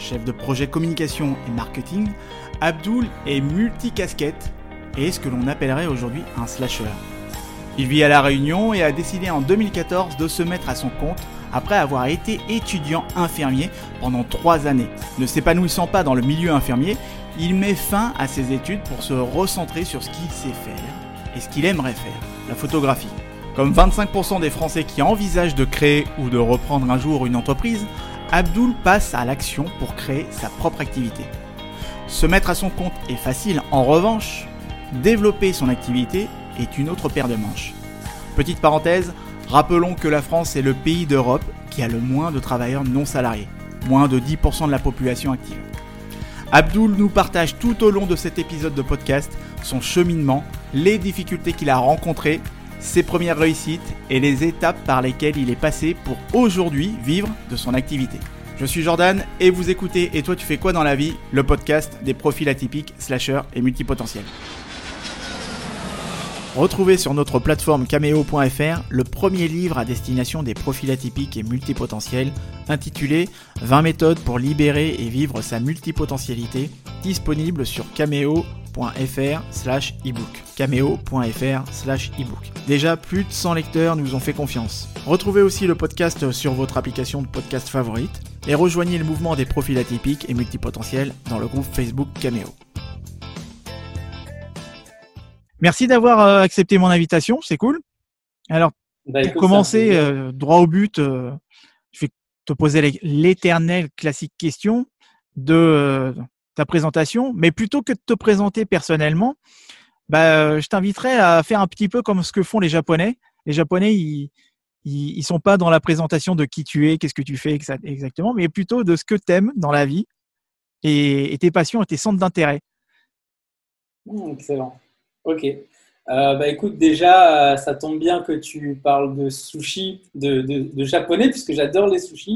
chef de projet communication et marketing, Abdul est multicasquette et ce que l'on appellerait aujourd'hui un slasher. Il vit à La Réunion et a décidé en 2014 de se mettre à son compte après avoir été étudiant infirmier pendant trois années. Ne s'épanouissant pas dans le milieu infirmier, il met fin à ses études pour se recentrer sur ce qu'il sait faire et ce qu'il aimerait faire, la photographie. Comme 25% des Français qui envisagent de créer ou de reprendre un jour une entreprise, Abdul passe à l'action pour créer sa propre activité. Se mettre à son compte est facile, en revanche, développer son activité est une autre paire de manches. Petite parenthèse, rappelons que la France est le pays d'Europe qui a le moins de travailleurs non salariés, moins de 10% de la population active. Abdul nous partage tout au long de cet épisode de podcast son cheminement, les difficultés qu'il a rencontrées ses premières réussites et les étapes par lesquelles il est passé pour aujourd'hui vivre de son activité. Je suis Jordan et vous écoutez Et toi tu fais quoi dans la vie Le podcast des profils atypiques, slashers et multipotentiels. Retrouvez sur notre plateforme cameo.fr le premier livre à destination des profils atypiques et multipotentiels intitulé 20 méthodes pour libérer et vivre sa multipotentialité disponible sur cameo.fr slash ebook. cameo.fr slash ebook. Déjà, plus de 100 lecteurs nous ont fait confiance. Retrouvez aussi le podcast sur votre application de podcast favorite et rejoignez le mouvement des profils atypiques et multipotentiels dans le groupe Facebook Cameo. Merci d'avoir euh, accepté mon invitation, c'est cool. Alors, Bah, pour commencer euh, droit au but, euh, je vais te poser l'é- l'éternelle classique question de ta présentation, mais plutôt que de te présenter personnellement, bah, euh, je t'inviterai à faire un petit peu comme ce que font les Japonais. Les Japonais, ils, ils, ils sont pas dans la présentation de qui tu es, qu'est-ce que tu fais exa- exactement, mais plutôt de ce que tu aimes dans la vie et, et tes passions et tes centres d'intérêt. Hmm, excellent. Ok. Euh, bah écoute, déjà, euh, ça tombe bien que tu parles de sushi, de, de, de japonais, puisque j'adore les sushis.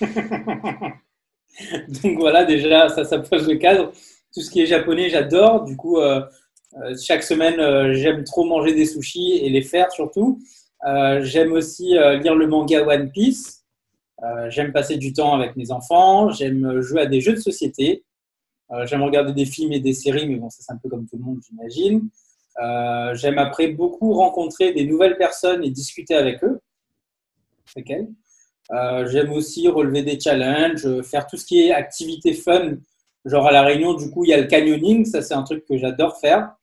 Donc voilà, déjà, ça, ça pose le cadre. Tout ce qui est japonais, j'adore. Du coup, euh, euh, chaque semaine, euh, j'aime trop manger des sushis et les faire surtout. J'aime aussi lire le manga One Piece. J'aime passer du temps avec mes enfants. J'aime jouer à des jeux de société. J'aime regarder des films et des séries, mais bon, ça c'est un peu comme tout le monde, j'imagine. J'aime après beaucoup rencontrer des nouvelles personnes et discuter avec eux. Elles. Euh, j'aime aussi relever des challenges, faire tout ce qui est activité fun. Genre à La Réunion, du coup, il y a le canyoning, ça c'est un truc que j'adore faire.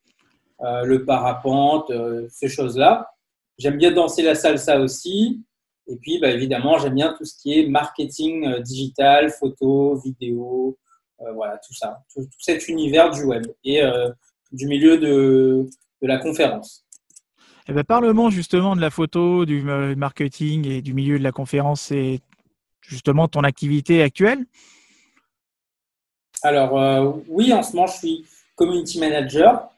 Euh, le parapente, euh, ces choses-là. J'aime bien danser la salsa aussi. Et puis, bah, évidemment, j'aime bien tout ce qui est marketing digital, photo, vidéo, voilà, tout ça, tout, tout cet univers du web et du milieu de, de la conférence. Eh ben, parle-moi justement de la photo, du euh, marketing et du milieu de la conférence. C'est justement ton activité actuelle. Alors, euh, oui, en ce moment, je suis community manager.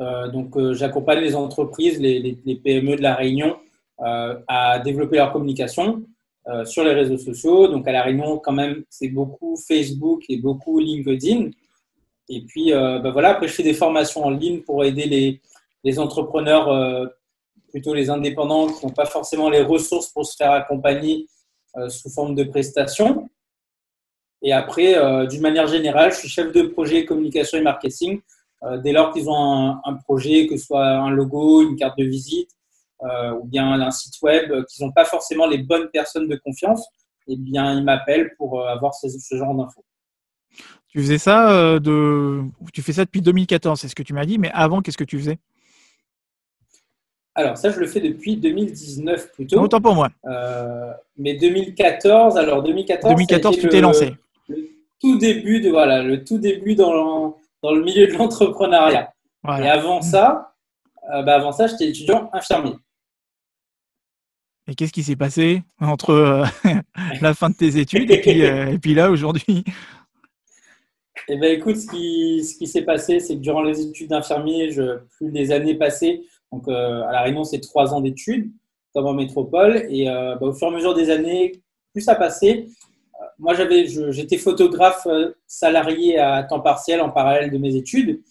Euh, donc, j'accompagne les entreprises, les, PME de La Réunion à développer leur communication sur les réseaux sociaux. Donc, à La Réunion, quand même, c'est beaucoup Facebook et beaucoup LinkedIn. Et puis, bah voilà, après, je fais des formations en ligne pour aider les, entrepreneurs, plutôt les indépendants, qui n'ont pas forcément les ressources pour se faire accompagner euh, sous forme de prestations. Et après, euh, d'une manière générale, je suis chef de projet communication et marketing. Euh, dès lors qu'ils ont un, projet, que ce soit un logo, une carte de visite ou bien un site web, qu'ils n'ont pas forcément les bonnes personnes de confiance, eh bien, ils m'appellent pour avoir ce, ce genre d'infos. Tu faisais ça de, tu fais ça depuis 2014, c'est ce que tu m'as dit. Mais avant, qu'est-ce que tu faisais? Alors, ça, je le fais depuis 2019 plutôt. Autant pour moi. Euh, mais 2014, alors 2014, ça a 2014, été tu t'es le- lancé. Le tout début de voilà, le tout début dans, dans le milieu de l'entrepreneuriat. Et avant ça, euh, bah avant ça, j'étais étudiant infirmier. Et qu'est-ce qui s'est passé entre euh, la fin de tes études et puis, et puis là aujourd'hui? Eh ben, écoute, ce qui, ce qui s'est passé, c'est que durant les études d'infirmier, plus les années passées, donc à La Réunion, c'est trois ans d'études, comme en métropole. Et bah, au fur et à mesure des années, plus ça passait, moi, j'avais, j'étais photographe salarié à temps partiel en parallèle de mes études.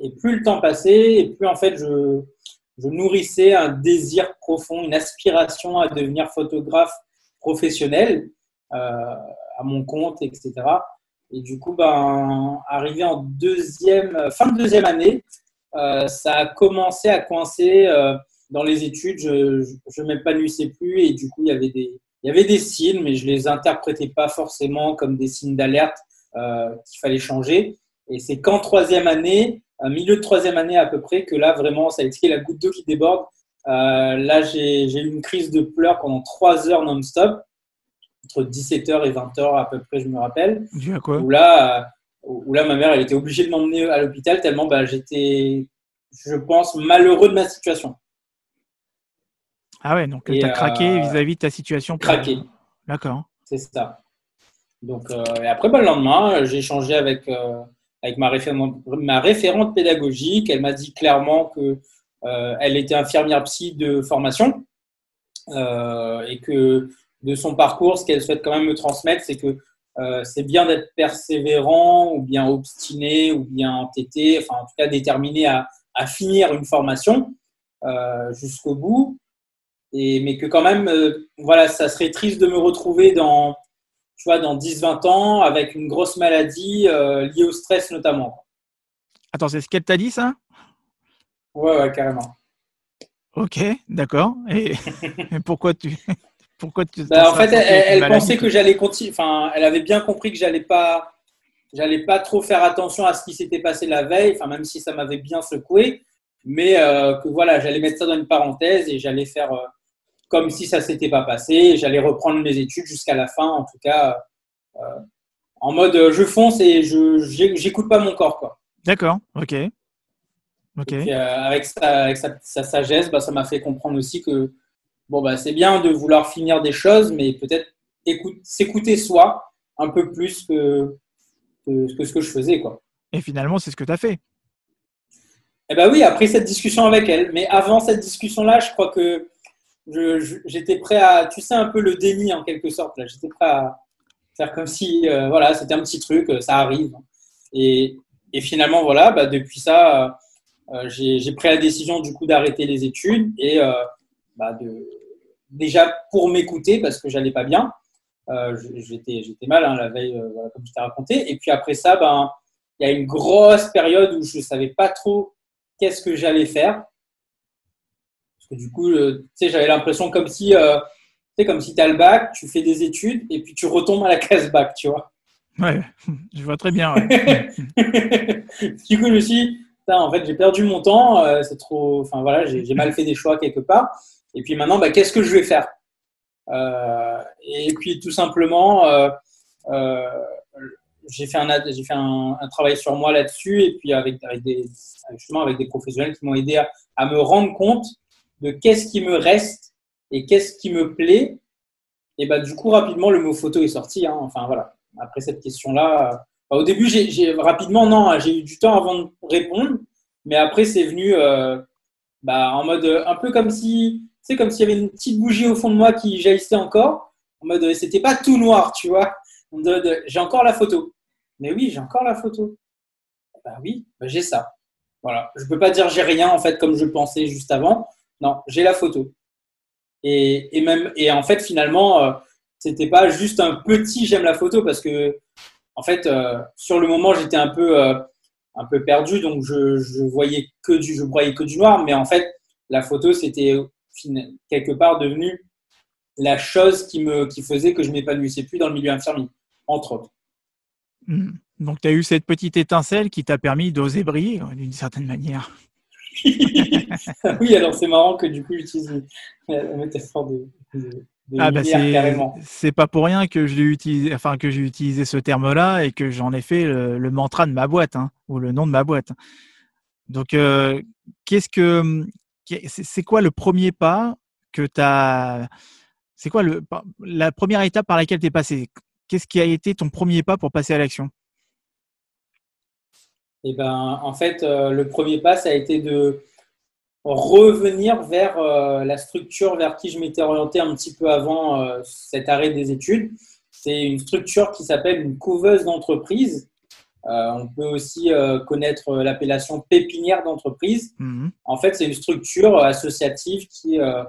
Et plus le temps passait, et plus en fait, je, nourrissais un désir profond, une aspiration à devenir photographe professionnel euh, à mon compte, etc. Et du coup, ben, arrivé en fin de deuxième année, euh, ça a commencé à coincer euh, dans les études. Je ne m'épanouissais plus et du coup, il y avait des, il y avait des signes, mais je les interprétais pas forcément comme des signes d'alerte qu'il fallait changer. Et c'est qu'en troisième année, milieu de troisième année à peu près, que là, vraiment, ça a été la goutte d'eau qui déborde. Euh, là, j'ai eu une crise de pleurs pendant trois heures non-stop, entre 17h et 20h à peu près, je me rappelle. Dû à quoi? Où là, euh, où là, ma mère, elle était obligée de m'emmener à l'hôpital tellement bah, j'étais, je pense, malheureux de ma situation. Ah ouais, donc tu as craqué euh, vis-à-vis de ta situation. Craqué. D'accord. C'est ça. Donc, et après, bah, le lendemain, j'ai échangé avec avec ma référente, ma référente pédagogique. Elle m'a dit clairement que euh, elle était infirmière psy de formation euh, et que de son parcours, ce qu'elle souhaite quand même me transmettre, c'est que euh, c'est bien d'être persévérant ou bien obstiné ou bien entêté, enfin en tout cas déterminé à, à finir une formation jusqu'au bout. Et, mais que quand même, voilà, ça serait triste de me retrouver dans, tu vois, dans 10-20 ans avec une grosse maladie euh, liée au stress notamment. Attends, c'est ce qu'elle t'a dit ça? Ouais, ouais, carrément. Ok, d'accord. Et, pourquoi tu pourquoi tu bah, En fait, elle, pensait que j'allais continuer. Enfin, elle avait bien compris que j'allais pas, j'allais pas trop faire attention à ce qui s'était passé la veille. Enfin, même si ça m'avait bien secoué, mais euh, que voilà, j'allais mettre ça dans une parenthèse et j'allais faire. Euh, comme si ça s'était pas passé. J'allais reprendre mes études jusqu'à la fin, en tout cas, euh, en mode je fonce et je j'écoute pas mon corps, quoi. D'accord, ok. ok. Avec, sa, avec sa, sagesse, bah, ça m'a fait comprendre aussi que bon bah c'est bien de vouloir finir des choses, mais peut-être s'écouter soi un peu plus que, que, ce que je faisais, quoi. Et finalement, c'est ce que tu as fait. Eh ben oui, après cette discussion avec elle. Mais avant cette discussion-là, je crois que j'étais prêt à, tu sais, un peu le déni en quelque sorte. J'étais prêt à faire comme si, euh, voilà, c'était un petit truc, euh, ça arrive. Et, et finalement, voilà, bah, depuis ça, euh, j'ai pris la décision du coup d'arrêter les études et bah, de, déjà pour m'écouter parce que j'allais pas bien. j'étais mal hein, la veille, voilà, comme je t'ai raconté. Et puis après ça, ben, il y a une grosse période où je savais pas trop qu'est-ce que j'allais faire du coup, euh, tu sais, j'avais l'impression comme si, euh, tu comme si tu as le bac, tu fais des études et puis tu retombes à la case bac, tu vois. Ouais, je vois très bien. du coup, je me suis dit, en fait, j'ai perdu mon temps, euh, c'est trop, enfin voilà, j'ai mal fait des choix quelque part. Et puis maintenant, bah, qu'est-ce que je vais faire? Et puis tout simplement, j'ai fait, un, fait un, travail sur moi là-dessus et puis avec, des, avec des professionnels qui m'ont aidé à, me rendre compte de qu'est-ce qui me reste et qu'est-ce qui me plaît. Et bah, du coup, rapidement, le mot photo est sorti. Hein. Enfin, voilà. Après cette question-là, bah, au début, j'ai rapidement, non, hein, j'ai eu du temps avant de répondre. Mais après, c'est venu euh, bah, en mode un peu comme si, c'est comme s'il y avait une petite bougie au fond de moi qui jaillissait encore. En mode, c'était pas tout noir, tu vois. J'ai encore la photo. Mais oui, j'ai encore la photo. Bah oui, bah, j'ai ça. Voilà. Je peux pas dire j'ai rien en fait comme je pensais juste avant. Non, j'ai la photo. Et, même, et en fait, finalement, euh, c'était pas juste un petit j'aime la photo parce que, en fait, euh, sur le moment, j'étais un peu, euh, un peu perdu, donc je, je, voyais que du, je voyais que du noir. Mais en fait, la photo, c'était quelque part devenu la chose qui me, qui faisait que je m'épanouissais plus dans le milieu infirmier, entre autres. Mmh. Donc, tu as eu cette petite étincelle qui t'a permis d'oser briller d'une certaine manière. oui, alors c'est marrant que du coup j'utilise la métaphore de, ah bah c'est pas pour rien que j'ai utilisé, enfin que j'ai utilisé ce terme-là et que j'en ai fait le, mantra de ma boîte hein, ou le nom de ma boîte. Donc, euh, qu'est-ce que c'est quoi le premier pas que tu as C'est quoi la première étape par laquelle tu es passé? Qu'est-ce qui a été ton premier pas pour passer à l'action? Et ben, en fait, le premier pas, ça a été de revenir vers la structure vers qui je m'étais orienté un petit peu avant cet arrêt des études. C'est une structure qui s'appelle une couveuse d'entreprise. Euh, on peut aussi euh, connaître l'appellation pépinière d'entreprise. Mhm. En fait, c'est une structure associative qui euh,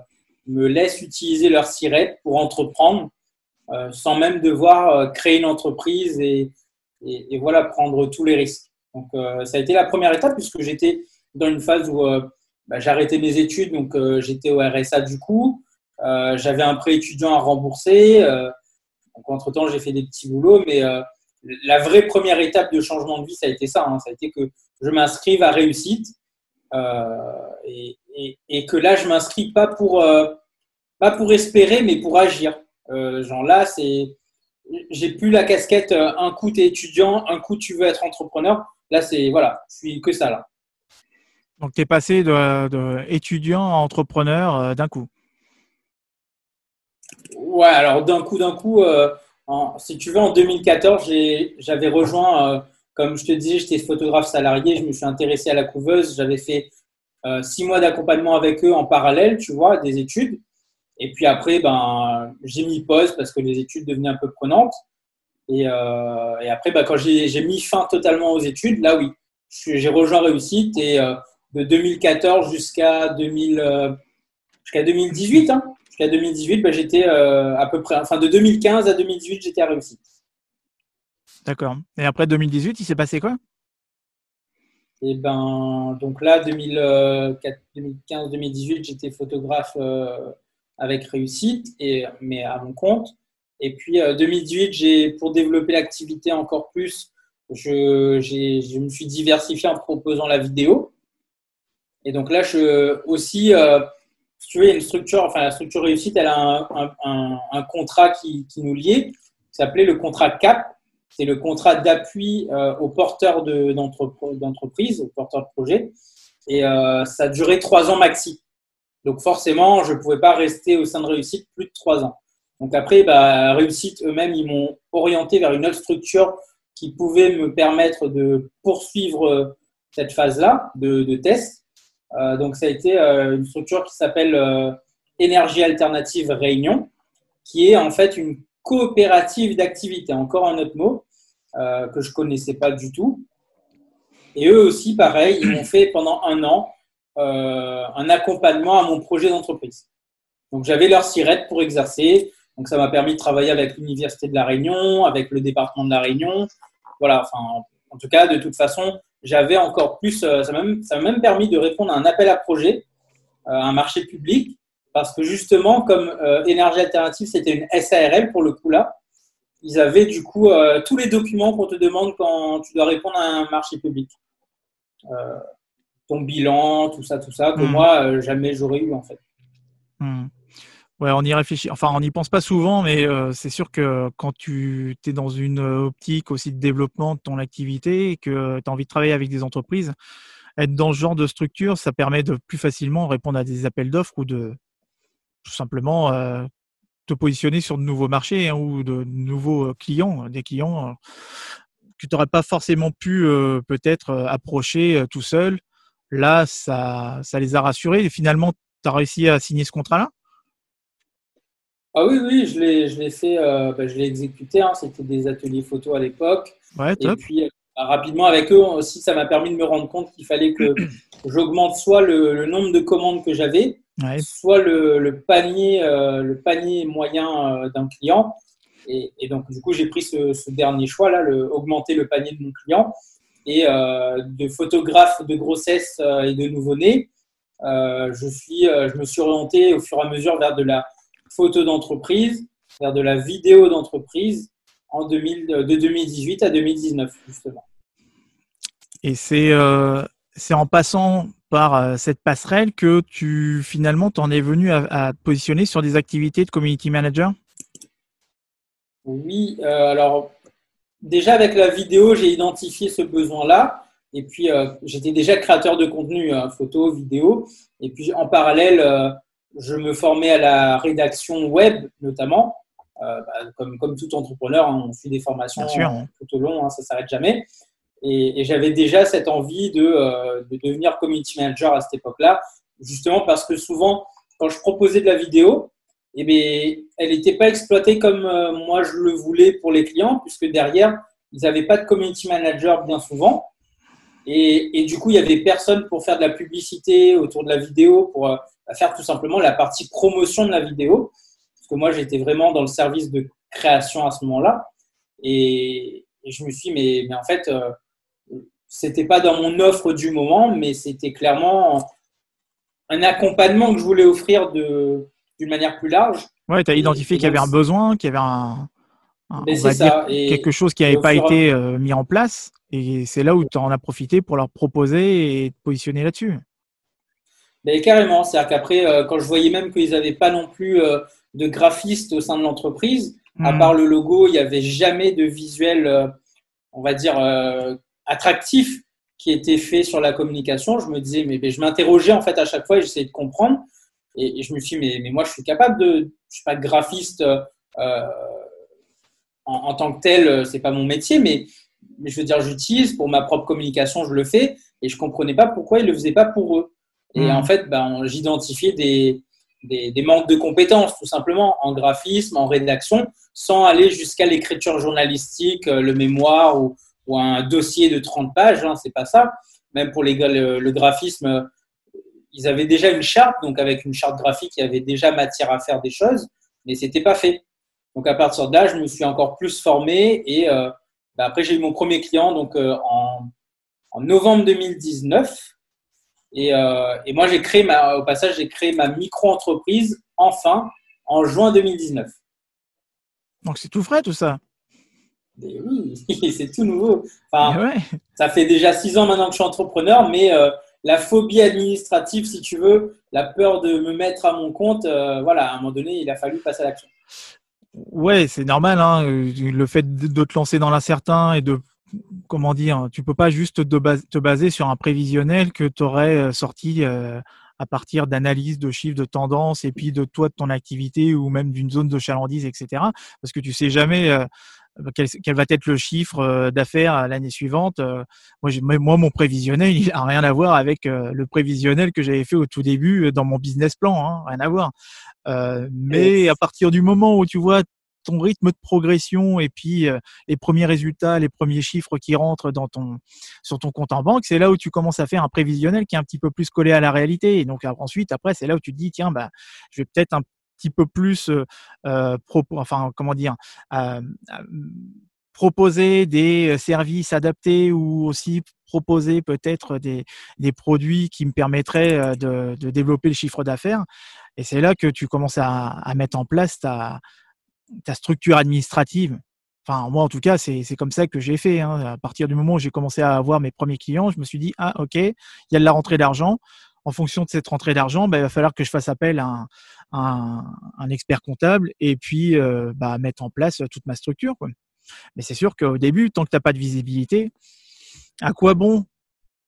me laisse utiliser leur sirette pour entreprendre sans même devoir créer une entreprise et, et, voilà, prendre tous les risques. Donc, ça a été la première étape puisque j'étais dans une phase où bah, j'arrêtais mes études, donc j'étais au RSA du coup. J'avais un prêt étudiant à rembourser. donc, entre-temps, j'ai fait des petits boulots, mais la vraie première étape de changement de vie, ça a été ça. Hein. Ça a été que je m'inscrive à réussite euh, et, que là, je m'inscris pas pour euh, pas pour espérer, mais pour agir. Euh, genre là, c'est j'ai plus la casquette un coup tu es étudiant, un coup tu veux être entrepreneur. Là, c'est voilà, je suis que ça là. Donc tu es passé de, étudiant à entrepreneur d'un coup. Ouais, alors d'un coup, d'un coup si tu veux, en 2014, j'avais rejoint, euh, comme je te disais, j'étais photographe salarié, je me suis intéressé à la couveuse, j'avais fait euh, six mois d'accompagnement avec eux en parallèle, tu vois, des études. Et puis après, ben, j'ai mis pause parce que les études devenaient un peu prenantes. Et, euh, après, ben, quand j'ai mis fin totalement aux études, là oui, j'ai rejoint Réussite et de 2014 jusqu'à 2018, hein, Jusqu'à 2018, ben, j'étais euh, à peu près, enfin de 2015 à 2018, j'étais à réussite. D'accord. Et après 2018, il s'est passé quoi? Et eh ben, donc là, 2015-2018, j'étais photographe euh, avec réussite, et, mais à mon compte. Et puis 2018, euh, j'ai, pour développer l'activité encore plus, je, je, me suis diversifié en proposant la vidéo. Et donc là, je aussi tu veux, une structure, enfin la structure réussite, elle a un, contrat qui, nous liait, qui s'appelait le contrat CAP. C'est le contrat d'appui euh, aux porteurs d'entreprise, aux porteurs de projet. Et euh, ça duré trois ans maxi. Donc forcément, je ne pouvais pas rester au sein de Réussite plus de trois ans. Donc après, bah, Réussite eux-mêmes, ils m'ont orienté vers une autre structure qui pouvait me permettre de poursuivre euh, cette phase-là de, de test. Euh, donc, ça a été euh, une structure qui s'appelle euh, Énergie Alternative Réunion, qui est en fait une coopérative d'activité, encore un autre mot que je connaissais pas du tout. Et eux aussi, pareil, ils m'ont fait pendant un an un accompagnement à mon projet d'entreprise. Donc j'avais leur sirette pour exercer. Donc ça m'a permis de travailler avec l'Université de la Réunion, avec le département de la Réunion. Voilà, enfin, en tout cas, de toute façon, j'avais encore plus, euh, ça m'a même, même, permis de répondre à un appel à projet, euh, un marché public, parce que justement, comme euh, énergie alternative, c'était une SARL pour le coup là, ils avaient du coup tous les documents qu'on te demande quand tu dois répondre à un marché public. ton bilan, tout ça, tout ça, que hmm. moi, jamais j'aurais eu en fait. Hmm. Ouais, on y réfléchit. Enfin, on n'y pense pas souvent, mais euh, c'est sûr que quand tu es dans une optique aussi de développement de ton activité et que tu as envie de travailler avec des entreprises, être dans ce genre de structure, ça permet de plus facilement répondre à des appels d'offres ou de tout simplement euh, te positionner sur de nouveaux marchés hein, ou de nouveaux clients, des clients que tu n'aurais pas forcément pu euh, peut-être approcher tout seul. Là, ça, ça les a rassurés et finalement, tu as réussi à signer ce contrat-là? Ah oui, oui, je l'ai, je l'ai fait, euh, bah, je l'ai exécuté. Hein, c'était des ateliers photo à l'époque. Ouais, top. Et puis, euh, rapidement, avec eux aussi, ça m'a permis de me rendre compte qu'il fallait que j'augmente soit le, nombre de commandes que j'avais, soit le, panier, euh, le panier moyen d'un client. Et, donc, du coup, j'ai pris ce, dernier choix-là, le, augmenter le panier de mon client. Et de photographe de grossesse et de nouveau-né, je, suis, je me suis orienté au fur et à mesure vers de la photo d'entreprise vers de la vidéo d'entreprise en 2000, de 2018 à 2019, justement. Et c'est euh, en passant par euh, cette passerelle que tu finalement t'en es venu à, te positionner sur des activités de community manager? Oui, euh, alors déjà avec la vidéo, j'ai identifié ce besoin-là. Et puis, j'étais déjà créateur de contenu, photo, vidéo. Et puis, en parallèle, je me formais à la rédaction web notamment. Euh, bah, comme, comme tout entrepreneur, hein, on fait des formations tout au long, hein, ça ne s'arrête jamais. Et, j'avais déjà cette envie de, de, devenir community manager à cette époque-là, justement parce que souvent, quand je proposais de la vidéo, eh bien, elle n'était pas exploitée comme moi je le voulais pour les clients, puisque derrière, ils n'avaient pas de community manager bien souvent. Et, du coup, il y avait personne pour faire de la publicité autour de la vidéo, pour euh, faire tout simplement la partie promotion de la vidéo. Parce que moi, j'étais vraiment dans le service de création à ce moment-là. Et, je me suis dit, mais, mais en fait, euh, c'était pas dans mon offre du moment, mais c'était clairement un accompagnement que je voulais offrir d'une manière plus large. Ouais, tu as identifié qu'il y avait un besoin, qu'il y avait un, quelque chose qui n'avait pas été euh, mis en place. Et c'est là où tu en as profité pour leur proposer et te positionner là-dessus. Mais carrément, c'est-à-dire qu'après, euh, quand je voyais même qu'ils n'avaient pas non plus euh, de graphiste au sein de l'entreprise, à hmm. part le logo, il n'y avait jamais de visuel, euh, on va dire, attractif qui était fait sur la communication. Je me disais, mais, je m'interrogeais en fait à chaque fois et j'essayais de comprendre. Et, je me suis dit, mais, moi, je suis capable de, je ne suis pas graphiste en, en, tant que tel, c'est pas mon métier, mais mais je veux dire, j'utilise pour ma propre communication, je le fais, et je comprenais pas pourquoi ils le faisaient pas pour eux. Et hmm. en fait, ben, j'identifiais des, des, manques de compétences, tout simplement, en graphisme, en rédaction, sans aller jusqu'à l'écriture journalistique, euh, le mémoire ou, ou, un dossier de 30 pages. Hein, c'est pas ça. Même pour les gars, le, graphisme, ils avaient déjà une charte, donc avec une charte graphique, il y avait déjà matière à faire des choses, mais c'était pas fait. Donc à partir de là, je me suis encore plus formé et euh, bah, après, j'ai eu mon premier client donc, euh, en, novembre 2019. Euh, et, moi, j'ai créé ma, au passage, j'ai créé ma micro-entreprise enfin en juin 2019. Donc, c'est tout frais tout ça oui, c'est tout nouveau. Enfin, Ça fait déjà six ans maintenant que je suis entrepreneur, mais euh, la phobie administrative, si tu veux, la peur de me mettre à mon compte, voilà, à un moment donné, il a fallu passer à l'action. Ouais, c'est normal. Hein, euh, le fait de te lancer dans l'incertain et de comment dire, tu peux pas juste te baser sur un prévisionnel que tu aurais euh, sorti euh, à partir d'analyses de chiffres de tendance et puis de toi, de ton activité ou même d'une zone de chalandise, etc. Parce que tu sais jamais quel, va être le chiffre d'affaires l'année suivante. Moi, moi, mon prévisionnel, il a rien à voir avec le prévisionnel que j'avais fait au tout début dans mon business plan, hein, rien à voir. Euh, mais à partir du moment où tu vois ton rythme de progression et puis euh, les premiers résultats, les premiers chiffres qui rentrent dans ton, sur ton compte en banque, c'est là où tu commences à faire un prévisionnel qui est un petit peu plus collé à la réalité. Et donc ensuite, après, c'est là où tu te dis, tiens, bah, je vais peut-être un petit peu plus, euh, enfin, comment dire, proposer des services adaptés ou aussi proposer peut-être des, des, produits qui me permettraient de, développer le chiffre d'affaires. Et c'est là que tu commences à, mettre en place ta, ta, structure administrative. Enfin, moi, en tout cas, c'est comme ça que j'ai fait. Hein. À partir du moment où j'ai commencé à avoir mes premiers clients, je me suis dit, ah, OK, il y a de la rentrée d'argent. En fonction de cette rentrée d'argent, bah, il va falloir que je fasse appel à un, un, expert comptable et puis euh, bah, mettre en place toute ma structure. Mais c'est sûr qu'au début, tant que tu n'as pas de visibilité, à quoi bon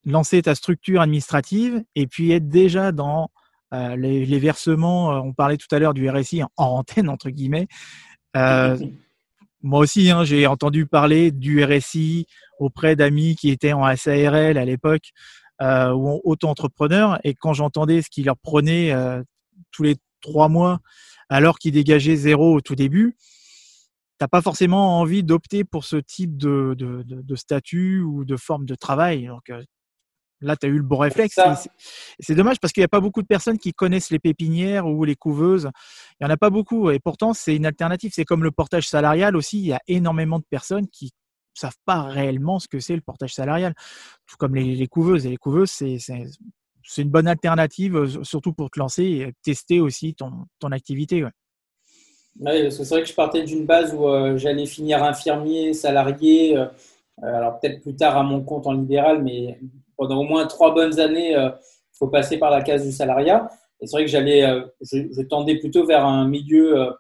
lancer ta structure administrative et puis être déjà dans euh, les, versements, euh, on parlait tout à l'heure du RSI en, antenne, entre guillemets. Euh, moi aussi, hein, j'ai entendu parler du RSI auprès d'amis qui étaient en SARL à l'époque ou auto-entrepreneurs. Et quand j'entendais ce qu'ils leur prenaient tous les trois mois, alors qu'ils dégageaient zéro au tout début, t'as pas forcément envie d'opter pour ce type de, de, de, statut ou de forme de travail. Donc, Là, tu as eu le bon réflexe. C'est dommage parce qu'il n'y a pas beaucoup de personnes qui connaissent les pépinières ou les couveuses. Il n'y en a pas beaucoup. Et pourtant, c'est une alternative. C'est comme le portage salarial aussi. Il y a énormément de personnes qui ne savent pas réellement ce que c'est le portage salarial. Tout comme les, couveuses. Et les couveuses, c'est une bonne alternative, euh, surtout pour te lancer et tester aussi ton, ton activité. Oui, c'est vrai que je partais d'une base où euh, j'allais finir infirmier, salarié. Euh, alors peut-être plus tard à mon compte en libéral, mais pendant au moins trois bonnes années, il euh, faut passer par la case du salariat. Et c'est vrai que j'allais, euh, je, tendais plutôt vers un milieu euh,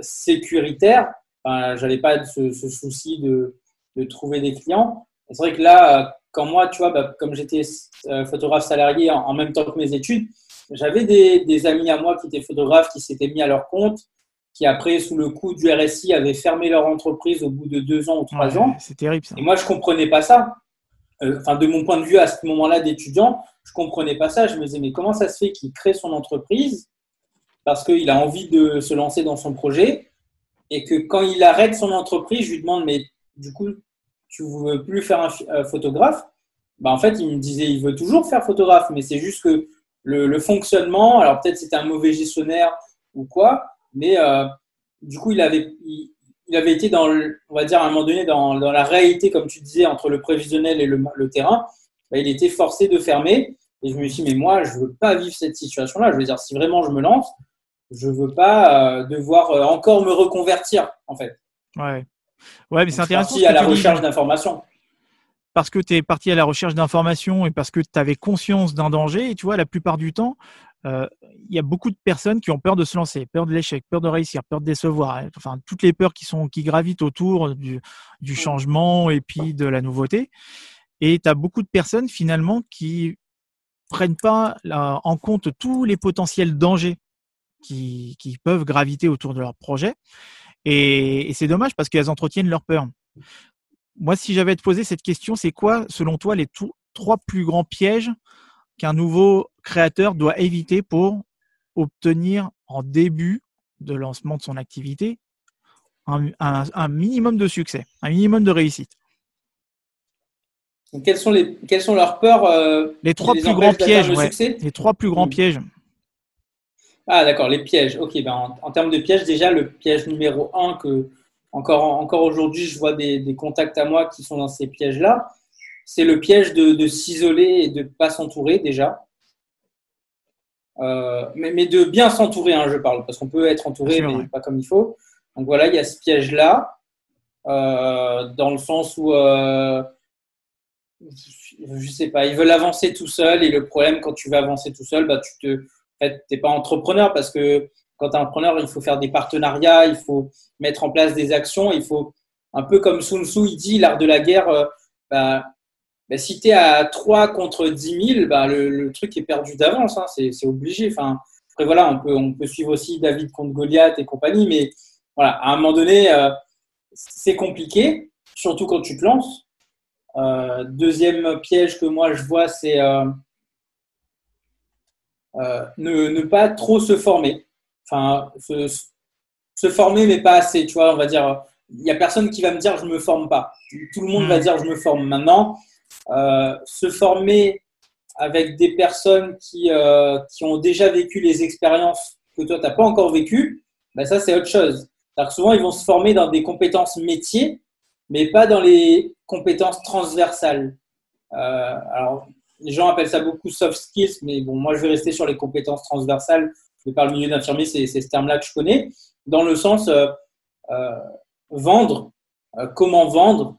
sécuritaire. Enfin, j'avais pas ce, souci de, de, trouver des clients. Et c'est vrai que là, quand moi, tu vois, bah, comme j'étais photographe salarié en, même temps que mes études, j'avais des, des, amis à moi qui étaient photographes, qui s'étaient mis à leur compte, qui après, sous le coup du RSI, avaient fermé leur entreprise au bout de deux ans ou trois ans. C'est terrible ça. Et moi, je comprenais pas ça. Enfin de mon point de vue à ce moment-là d'étudiant, je comprenais pas ça. Je me disais mais comment ça se fait qu'il crée son entreprise parce qu'il a envie de se lancer dans son projet et que quand il arrête son entreprise, je lui demande mais du coup tu veux plus faire un photographe? Bah, en fait il me disait il veut toujours faire photographe mais c'est juste que le, fonctionnement alors peut-être c'était un mauvais gestionnaire ou quoi mais euh, du coup il avait avait été dans on va dire à un moment donné dans, dans, la réalité comme tu disais entre le prévisionnel et le, le terrain bah, il était forcé de fermer et je me suis dit mais moi je veux pas vivre cette situation là je veux dire si vraiment je me lance je veux pas euh, devoir euh, encore me reconvertir, en fait. Ouais. Ouais, mais c'est intéressant. à la recherche d'informations. Parce que tu es parti à la recherche d'informations et parce que tu avais conscience d'un danger. Et tu vois, la plupart du temps, euh, il y a beaucoup de personnes qui ont peur de se lancer, peur de l'échec, peur de réussir, peur de décevoir. Enfin, toutes les peurs qui, sont, qui gravitent autour du, du changement et puis de la nouveauté. Et tu as beaucoup de personnes finalement qui prennent pas en compte tous les potentiels dangers qui, peuvent graviter autour de leur projet. Et, c'est dommage parce qu'elles entretiennent leur peur. Moi, si j'avais à te poser cette question, c'est quoi, selon toi, les trois plus grands pièges qu'un nouveau créateur doit éviter pour obtenir en début de lancement de son activité un, minimum de succès, un minimum de réussite sont, les, quelles sont leurs peurs euh, Les trois plus grands pièges. les trois plus grands pièges. Ah, d'accord, les pièges. Ok, ben, en, termes de pièges, déjà, le piège numéro un que encore, encore aujourd'hui, je vois des, contacts à moi qui sont dans ces pièges-là, c'est le piège de, s'isoler et de ne pas s'entourer déjà. Euh, mais, de bien s'entourer, hein, je parle, parce qu'on peut être entouré, mais pas comme il faut. Donc voilà, il y a ce piège-là, euh, dans le sens où, euh, je sais pas, ils veulent avancer tout seul, et le problème, quand tu veux avancer tout seul, bah, tu te en fait, pas entrepreneur parce que quand tu es entrepreneur, il faut faire des partenariats, il faut mettre en place des actions, il faut, un peu comme Sun Tzu, il dit, l'art de la guerre, bah, bah, si tu es à 3 contre 10 000, bah, le, truc est perdu d'avance, hein, c'est obligé. Enfin, après, voilà, on peut, on peut suivre aussi David contre Goliath et compagnie, mais voilà, à un moment donné, euh, c'est compliqué, surtout quand tu te lances. Euh, deuxième piège que moi je vois, c'est euh, ne, ne, pas trop se former. Enfin, se, se, former, mais pas assez. Tu vois, on va dire, il n'y a personne qui va me dire je ne me forme pas. Tout le monde va hmm. dire je me forme maintenant. Euh, se former avec des personnes qui, euh, qui ont déjà vécu les expériences que toi, tu n'as pas encore vécues, ben ça, c'est autre chose. Que souvent, ils vont se former dans des compétences métiers, mais pas dans les compétences transversales. Euh, alors, les gens appellent ça beaucoup soft skills, mais bon, moi, je vais rester sur les compétences transversales. Je par le milieu d'infirmier, c'est ce terme-là que je connais. Dans le sens vendre, comment vendre.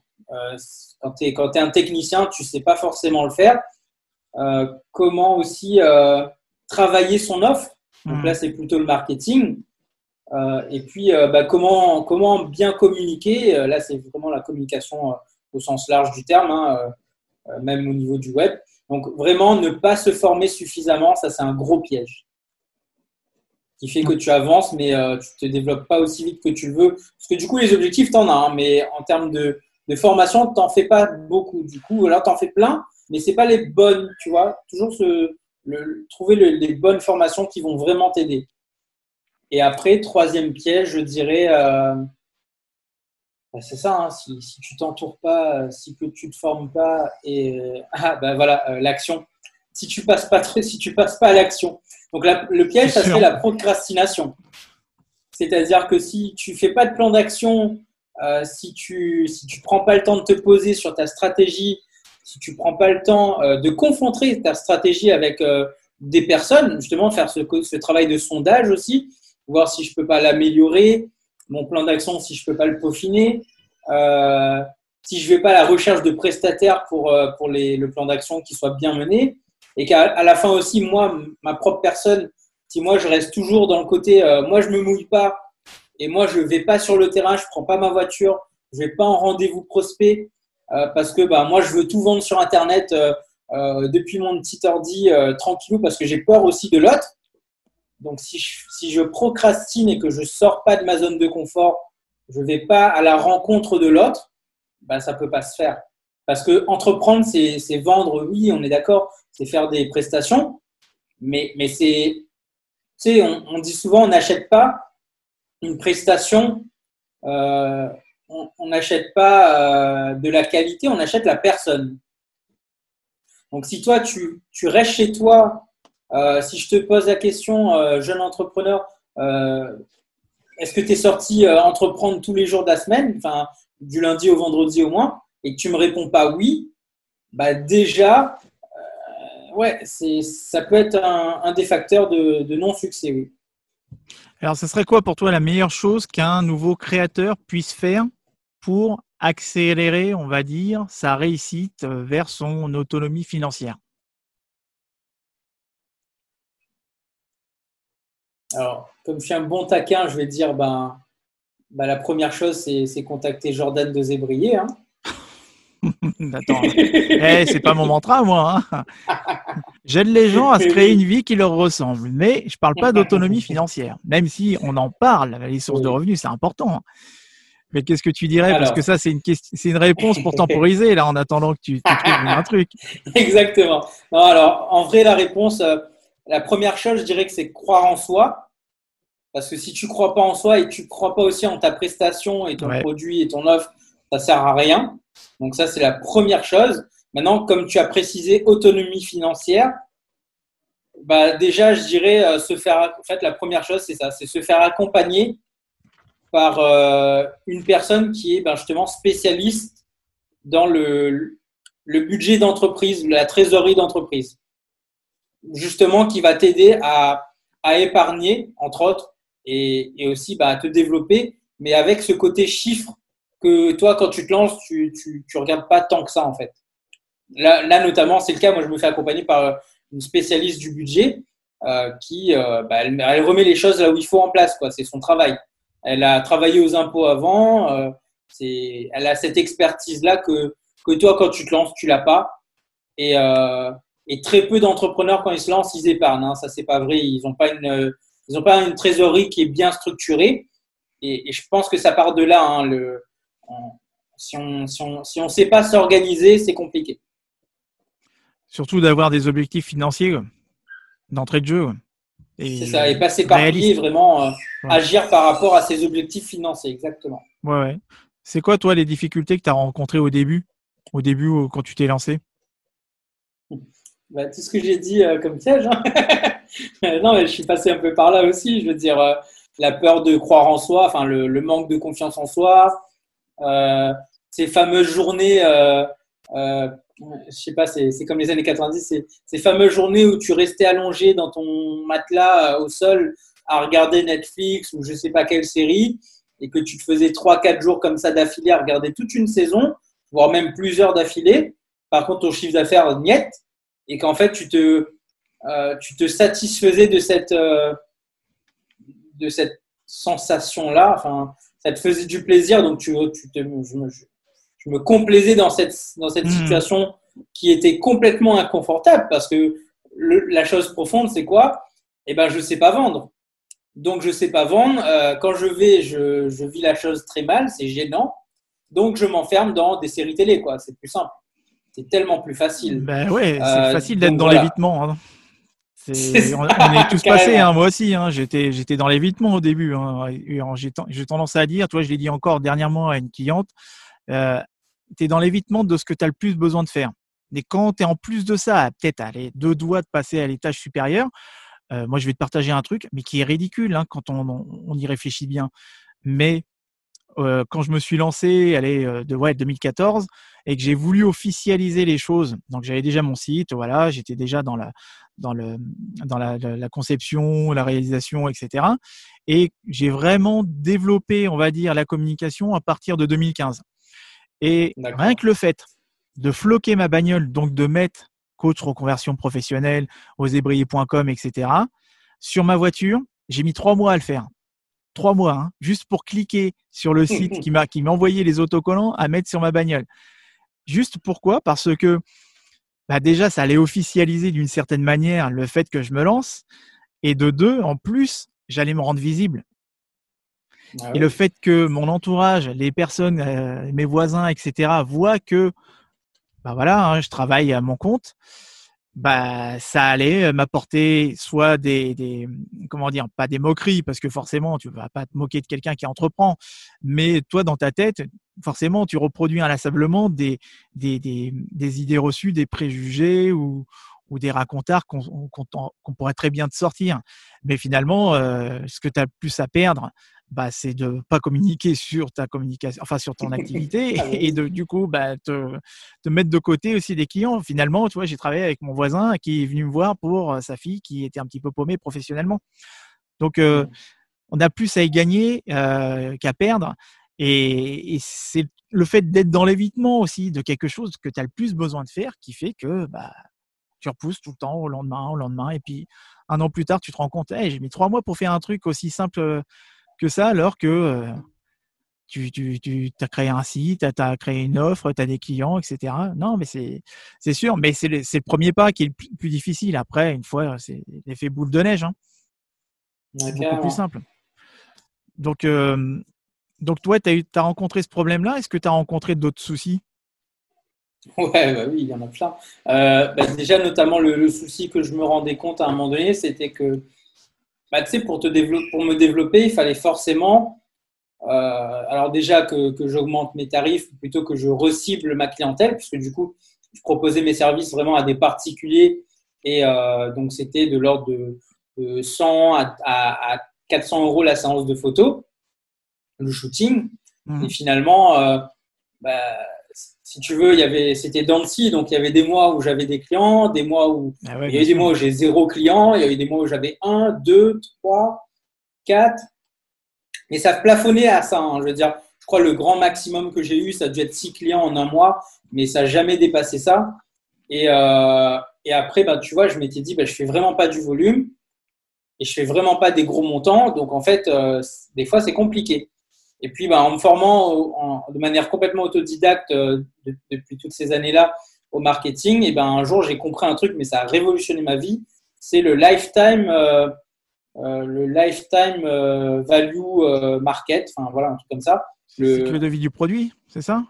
Quand tu es, es, un technicien, tu ne sais pas forcément le faire. comment aussi travailler son offre. Donc là, mmh. c'est plutôt le marketing. et puis, bah, comment, comment bien communiquer. là, c'est vraiment la communication au sens large du terme, hein, même au niveau du web. Donc vraiment, ne pas se former suffisamment, ça c'est un gros piège qui fait que tu avances, mais euh, tu ne te développes pas aussi vite que tu le veux. Parce que du coup, les objectifs, tu en as, hein, mais en termes de, formation, tu n'en fais pas beaucoup. Du coup, là, tu en fais plein, mais ce pas les bonnes, tu vois. Toujours trouver les bonnes formations qui vont vraiment t'aider. Et après, troisième piège, je dirais, euh, bah, c'est ça, hein, si, si, tu t'entoures pas, si que tu te formes pas, et euh, ah ben voilà, euh, l'action. Si tu passes pas si tu passes pas à l'action. Donc le piège, ça serait la procrastination. C'est-à-dire que si tu fais pas de plan d'action, si tu si tu prends pas le temps de te poser sur ta stratégie, si tu prends pas le temps de confronter ta stratégie avec des personnes, justement faire ce, travail de sondage aussi, voir si je peux pas l'améliorer, mon plan d'action si je peux pas le peaufiner, euh, si je vais pas à la recherche de prestataires pour, euh, pour les, le plan d'action qui soit bien mené, et qu'à la fin aussi, moi, ma propre personne, si moi je reste toujours dans le côté, euh, moi je me mouille pas, et moi je vais pas sur le terrain, je prends pas ma voiture, je vais pas en rendez-vous prospect, parce que bah, moi je veux tout vendre sur Internet depuis mon petit ordi tranquillou, parce que j'ai peur aussi de l'autre. Donc, si je, si je procrastine et que je ne sors pas de ma zone de confort, je ne vais pas à la rencontre de l'autre, ben, ça ne peut pas se faire. Parce que entreprendre, c'est vendre, oui, on est d'accord, c'est faire des prestations, mais, mais c'est, tu sais, on, dit souvent, on n'achète pas une prestation, euh, on n'achète pas euh, de la qualité, on achète la personne. Donc, si toi, tu, restes chez toi, euh, si je te pose la question, jeune entrepreneur, est-ce que tu es sorti entreprendre tous les jours de la semaine, enfin, du lundi au vendredi au moins, et que tu me réponds pas oui, bah déjà, ouais, ça peut être un, des facteurs de, non-succès. Alors, ce serait quoi pour toi la meilleure chose qu'un nouveau créateur puisse faire pour accélérer, on va dire, sa réussite euh, vers son autonomie financière? Alors, comme je suis un bon taquin, je vais dire, ben, ben la première chose, c'est contacter Jordan de Zébrier. Hein. Attends, eh, c'est pas mon mantra, moi. Hein. J'aide les gens à se créer une vie qui leur ressemble, mais je parle pas d'autonomie financière, même si on en parle. Les sources de revenus, c'est important. Mais qu'est-ce que tu dirais? Parce que ça, c'est une, c'est une réponse pour temporiser, là, en attendant que tu, trouves un truc. Exactement. alors, en vrai, la réponse, euh, la première chose, je dirais que c'est croire en soi. Parce que si tu crois pas en soi et tu crois pas aussi en ta prestation et ton produit et ton offre, ça sert à rien. Donc ça, c'est la première chose. Maintenant, comme tu as précisé autonomie financière, bah déjà, je dirais euh, se faire. En fait, la première chose, c'est ça, c'est se faire accompagner par euh, une personne qui est ben, justement spécialiste dans le, le budget d'entreprise, la trésorerie d'entreprise. Justement, qui va t'aider à, à, épargner, entre autres, et, et aussi bah, à te développer, mais avec ce côté chiffre que toi, quand tu te lances, tu, tu, tu regardes pas tant que ça, en fait. Là, là notamment, c'est le cas. Moi, je me fais accompagner par une spécialiste du budget euh, qui, euh, bah, elle, remet les choses là où il faut en place. Quoi. C'est son travail. Elle a travaillé aux impôts avant. Euh, elle a cette expertise-là que, que toi, quand tu te lances, tu l'as pas. Et, euh, et très peu d'entrepreneurs, quand ils se lancent, ils épargnent. Hein. Ça, c'est pas vrai. Ils n'ont pas une, ils ont pas une trésorerie qui est bien structurée. Et, et je pense que ça part de là. Hein, le, si on ne si on, sait pas s'organiser, c'est compliqué. Surtout d'avoir des objectifs financiers d'entrée de jeu. C'est ça, et passer par pied, vraiment euh, agir par rapport à ses objectifs financiers, exactement. Ouais, ouais. C'est quoi, toi, les difficultés que tu as rencontrées au début, au début quand tu t'es lancé? Bah, Tout ce que j'ai dit euh, comme piège. Hein. non, mais je suis passé un peu par là aussi. Je veux dire, euh, la peur de croire en soi, enfin, le, le, manque de confiance en soi, euh, ces fameuses journées, euh, euh, je sais pas, c'est comme les années 90, ces fameuses journées où tu restais allongé dans ton matelas au sol à regarder Netflix ou je sais pas quelle série et que tu te faisais 3-4 jours comme ça d'affilée à regarder toute une saison, voire même plusieurs d'affilée. Par contre, ton chiffre d'affaires niet et qu'en fait, tu te, euh, tu te satisfaisais de cette, euh, cette sensation-là. Ça te faisait du plaisir, donc tu, tu te, je, me, je, me, complaisais dans cette, dans cette hmm. situation qui était complètement inconfortable parce que la chose profonde, c'est quoi? Eh ben, je sais pas vendre. Donc, je sais pas vendre. Euh, quand je vais, je, je, vis la chose très mal, c'est gênant. Donc, je m'enferme dans des séries télé, quoi. C'est plus simple. C'est tellement plus facile. Ben ouais, c'est euh, facile d'être dans l'évitement. Hein. on, est tous passés, hein, moi aussi. Hein, j'étais, j'étais dans l'évitement au début. Hein, j'ai, tendance à dire, toi, je l'ai dit encore dernièrement à une cliente, euh, tu es dans l'évitement de ce que tu as le plus besoin de faire. Mais quand tu es en plus de ça, peut-être aller deux doigts de passer à l'étage supérieur, euh, moi, je vais te partager un truc, mais qui est ridicule quand on, on, y réfléchit bien. Mais euh, quand je me suis lancé, allez, euh, de ouais, 2014, et que j'ai voulu officialiser les choses. Donc j'avais déjà mon site, voilà, j'étais déjà dans la dans le dans la, la, conception, la réalisation, etc. Et j'ai vraiment développé, on va dire, la communication à partir de 2015. Et rien que le fait de floquer ma bagnole, donc de mettre coach reconversion professionnelle, osébrier.com, etc. sur ma voiture, j'ai mis trois mois à le faire trois mois, hein, juste pour cliquer sur le site qui m'a qui m'a envoyé les autocollants à mettre sur ma bagnole. Juste pourquoi? Parce que bah déjà, ça allait officialiser d'une certaine manière le fait que je me lance. Et de deux, en plus, j'allais me rendre visible. Ah et le fait que mon entourage, les personnes, euh, mes voisins, etc., voient que bah voilà, hein, je travaille à mon compte, bah ça allait m'apporter soit des, des, comment dire pas des moqueries parce que forcément tu vas pas te moquer de quelqu'un qui entreprend mais toi dans ta tête forcément tu reproduis inlassablement des des, des, des idées reçues des préjugés ou ou des racontards qu'on pourrait très bien te sortir mais finalement euh, ce que tu as le plus à perdre bah, c'est de pas communiquer sur ta communication, enfin sur ton activité, ah et de du coup bah, te, te, mettre de côté aussi des clients. Finalement, tu vois, j'ai travaillé avec mon voisin qui est venu me voir pour euh, sa fille qui était un petit peu paumée professionnellement. Donc, euh, mmh. on a plus à y gagner euh, qu'à perdre. Et, et c'est le fait d'être dans l'évitement aussi de quelque chose que tu as le plus besoin de faire qui fait que bah, tu repousses tout le temps au lendemain, au lendemain. Et puis, un an plus tard, tu te rends compte, hey, j'ai mis trois mois pour faire un truc aussi simple que ça, alors que euh, tu, tu, tu as créé un site, tu as créé une offre, tu as des clients, etc. Non, mais c'est sûr, mais c'est le, le, premier pas qui est le plus, difficile. Après, une fois, c'est l'effet boule de neige. Hein. C'est beaucoup plus simple. Donc, euh, donc toi, tu as, as, rencontré ce problème-là? Est-ce que tu as rencontré d'autres soucis? Ouais, bah oui, il y en a plein. Euh, bah déjà, notamment, le, le, souci que je me rendais compte à un moment donné, c'était que bah, tu sais, pour, te développer, pour me développer, il fallait forcément, euh, alors déjà que, que j'augmente mes tarifs plutôt que je recible ma clientèle, puisque du coup, je proposais mes services vraiment à des particuliers et euh, donc c'était de l'ordre de, 100 à, à, 400 euros la séance de photo, le shooting. Mmh. Et finalement, bah, si tu veux, il y avait, c'était Dancy, donc il y avait des mois où j'avais des clients, des mois où ah il y avait des mois où j'ai zéro client, il y avait des mois où j'avais un, deux, trois, quatre. Mais ça plafonnait à ça. Hein. Je veux dire, je crois le grand maximum que j'ai eu, ça a dû être six clients en un mois, mais ça n'a jamais dépassé ça. Et, euh, et après, bah, tu vois, je m'étais dit, bah, je fais vraiment pas du volume et je fais vraiment pas des gros montants. Donc en fait, euh, des fois, c'est compliqué. Et puis, bah, en me formant de manière complètement autodidacte euh, depuis toutes ces années-là au marketing, et ben un jour, j'ai compris un truc, mais ça a révolutionné ma vie. C'est le lifetime, euh, euh, le lifetime value market. Enfin, voilà, un truc comme ça. Le cycle de vie du produit, c'est ça?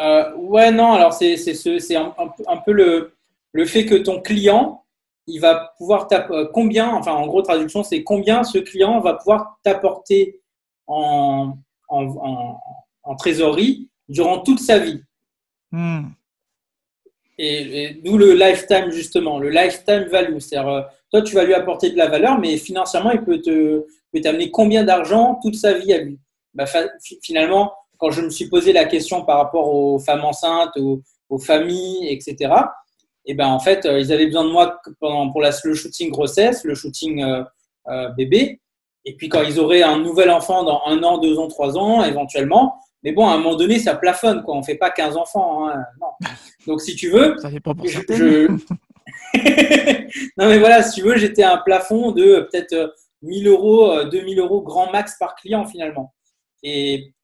Ouais, non. Alors, c'est c'est un, un, peu le, le fait que ton client, il va pouvoir combien, enfin, en gros, traduction, c'est combien ce client va pouvoir t'apporter en, en, trésorerie durant toute sa vie. Hmm. Et, d'où le lifetime, justement, le lifetime value. C'est-à-dire, euh, toi, tu vas lui apporter de la valeur, mais financièrement, il peut te peut t'amener combien d'argent toute sa vie à lui? Bah, finalement, quand je me suis posé la question par rapport aux femmes enceintes, aux, familles, etc., et ben en fait, euh, ils avaient besoin de moi pendant, pour la, le shooting grossesse, le shooting euh, bébé, et puis quand ils auraient un nouvel enfant dans un an, deux ans, trois ans, éventuellement. Mais bon, à un moment donné, ça plafonne. Quoi. On ne fait pas 15 enfants. Hein. Donc si tu veux, ça fait pas pour je... non mais voilà, si tu veux, j'étais à un plafond de euh, peut-être 1000 euh, euros, 2000 euh, euros grand max par client finalement. Et,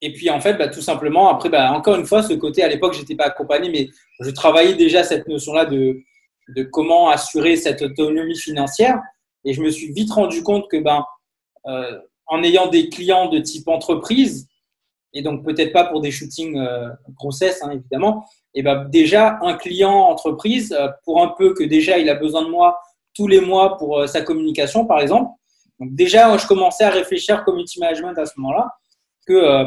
et puis en fait, bah, tout simplement, après, bah, encore une fois, ce côté, à l'époque, je n'étais pas accompagné, mais je travaillais déjà cette notion-là de, de comment assurer cette autonomie financière. Et je me suis vite rendu compte que ben, euh, en ayant des clients de type entreprise, et donc peut-être pas pour des shootings euh, grossesse, hein, évidemment, et ben déjà un client entreprise, euh, pour un peu que déjà il a besoin de moi tous les mois pour euh, sa communication, par exemple. Donc déjà, je commençais à réfléchir community management à ce moment-là, que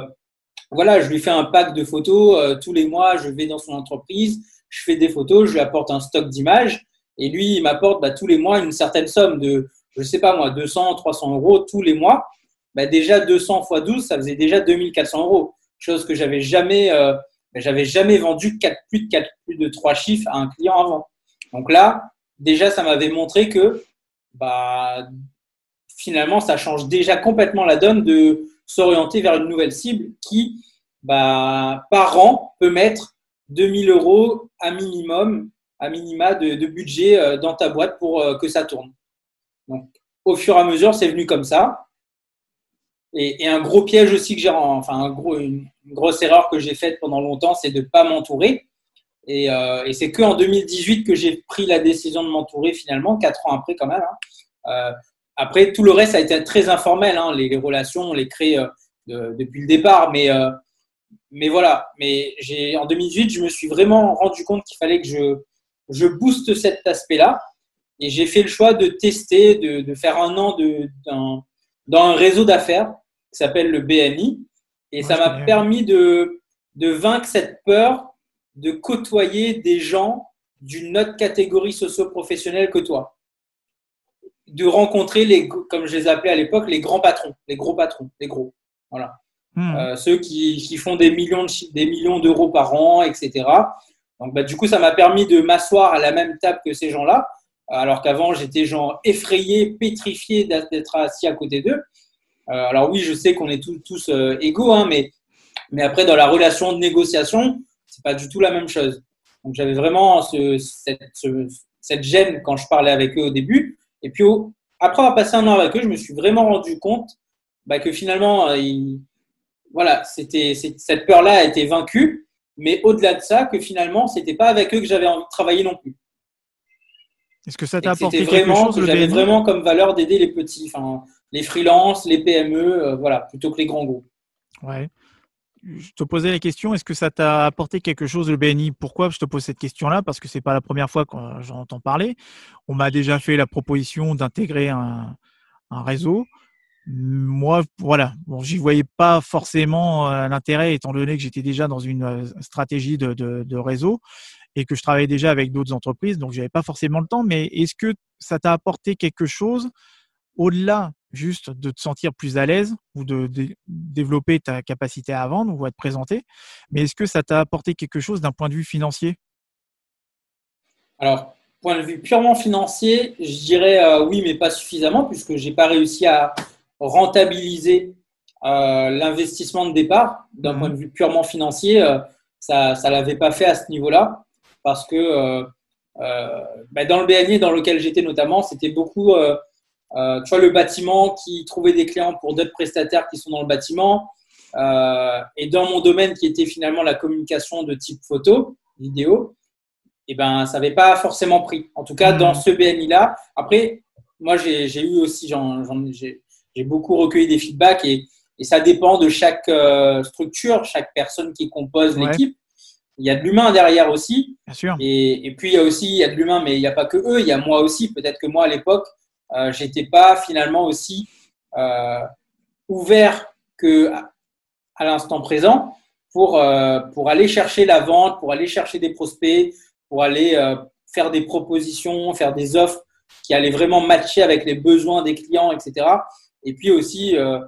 voilà, je lui fais un pack de photos tous les mois, je vais dans son entreprise, je fais des photos, je lui apporte un stock d'images, et lui, il m'apporte bah, tous les mois une certaine somme de, je sais pas moi, 200, 300 euros tous les mois. Bah, déjà 200 fois 12, ça faisait déjà 2400 euros. Chose que j'avais jamais, euh, bah, j'avais jamais vendu plus de 4, plus de 3 chiffres à un client avant. Donc là, déjà, ça m'avait montré que bah, finalement, ça change déjà complètement la donne de s'orienter vers une nouvelle cible qui, bah, par an, peut mettre 2000 euros à minimum à minima de, budget euh, dans ta boîte pour euh, que ça tourne. Donc, au fur et à mesure, c'est venu comme ça. Et, un gros piège aussi que j'ai, enfin, une, grosse erreur que j'ai faite pendant longtemps, c'est de ne pas m'entourer. Et, euh, et c'est qu'en 2018 que j'ai pris la décision de m'entourer finalement, quatre ans après quand même. Hein. après, tout le reste a été très informel. Hein. Les, relations, on les crée depuis le départ. Mais, mais voilà. Mais en 2018, je me suis vraiment rendu compte qu'il fallait que je, je booste cet aspect-là. Et j'ai fait le choix de tester, de, de faire un an de, dans, dans un réseau d'affaires qui s'appelle le BNI. Et ça m'a permis de, de vaincre cette peur de côtoyer des gens d'une autre catégorie socio-professionnelle que toi. De rencontrer, les, comme je les appelais à l'époque, les grands patrons, les gros patrons, les gros. Voilà. Hmm. Euh, ceux qui, qui, font des millions, des millions d'euros par an, etc. Donc, bah, du coup, ça m'a permis de m'asseoir à la même table que ces gens-là, alors qu'avant, j'étais genre effrayé, pétrifié d'être assis à côté d'eux. Euh, alors oui, je sais qu'on est tous, euh, égaux, hein, mais, mais après, dans la relation de négociation, c'est pas du tout la même chose. Donc, j'avais vraiment ce, cette, cette, gêne quand je parlais avec eux au début. Et puis, après avoir passé un an avec eux, je me suis vraiment rendu compte bah, que finalement, euh, voilà, c'était, cette peur-là a été vaincue. Mais au-delà de ça, que finalement, c'était pas avec eux que j'avais envie de travailler non plus. Est-ce que ça t'a apporté quelque chose que J'avais vraiment comme valeur d'aider les petits, enfin, les freelances, les PME, euh, voilà, plutôt que les grands groupes. Ouais. Je te posais la question, est-ce que ça t'a apporté quelque chose le BNI Pourquoi je te pose cette question-là? Parce que c'est pas la première fois que j'en entends parler. On m'a déjà fait la proposition d'intégrer un, réseau. Moi, voilà, bon, j'y voyais pas forcément euh, l'intérêt étant donné que j'étais déjà dans une euh, stratégie de, réseau et que je travaillais déjà avec d'autres entreprises, donc j'avais pas forcément le temps. Mais est-ce que ça t'a apporté quelque chose au-delà juste de te sentir plus à l'aise ou de, développer ta capacité à vendre ou à te présenter, mais est-ce que ça t'a apporté quelque chose d'un point de vue financier? Alors, point de vue purement financier, je dirais euh, oui, mais pas suffisamment, puisque j'ai pas réussi à rentabiliser euh, l'investissement de départ. D'un mmh point de vue purement financier, euh, ça ne l'avait pas fait à ce niveau-là parce que euh, euh, bah, dans le BNI dans lequel j'étais notamment, c'était beaucoup, tu vois, le bâtiment qui trouvait des clients pour d'autres prestataires qui sont dans le bâtiment. et dans mon domaine qui était finalement la communication de type photo, vidéo, et eh ben, ça n'avait pas forcément pris. En tout cas, dans mmh. ce BNI-là. Après, moi, j'ai eu aussi, j'ai beaucoup recueilli des feedbacks et, et, ça dépend de chaque structure, chaque personne qui compose l'équipe il y a de l'humain derrière aussi. Bien sûr. Et, et, puis, il y a aussi il y a de l'humain, mais il n'y a pas que eux, il y a moi aussi. Peut-être que moi, à l'époque, euh, j'étais pas finalement aussi euh, ouvert que à, l'instant présent pour, euh, pour aller chercher la vente, pour aller chercher des prospects, pour aller euh, faire des propositions, faire des offres qui allaient vraiment matcher avec les besoins des clients, etc. Et puis aussi, euh,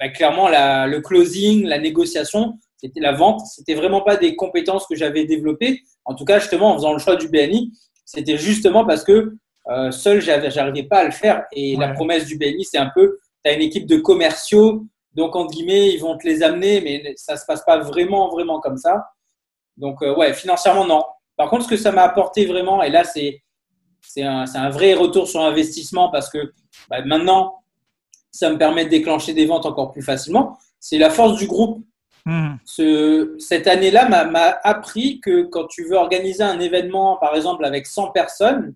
bah, clairement, la, le closing, la négociation, c'était la vente. C'était vraiment pas des compétences que j'avais développées. En tout cas, justement, en faisant le choix du BNI, c'était justement parce que euh, seul, j'arrivais pas à le faire. Et la promesse du BNI, c'est un peu, tu as une équipe de commerciaux, donc en guillemets, ils vont te les amener, mais ça se passe pas vraiment, vraiment comme ça. Donc, euh, ouais, financièrement, non. Par contre, ce que ça m'a apporté vraiment, et là, c'est c'est un, un, vrai retour sur investissement parce que bah, maintenant, ça me permet de déclencher des ventes encore plus facilement. C'est la force du groupe Hmm. Ce, cette année-là m'a appris que quand tu veux organiser un événement, par exemple, avec 100 personnes,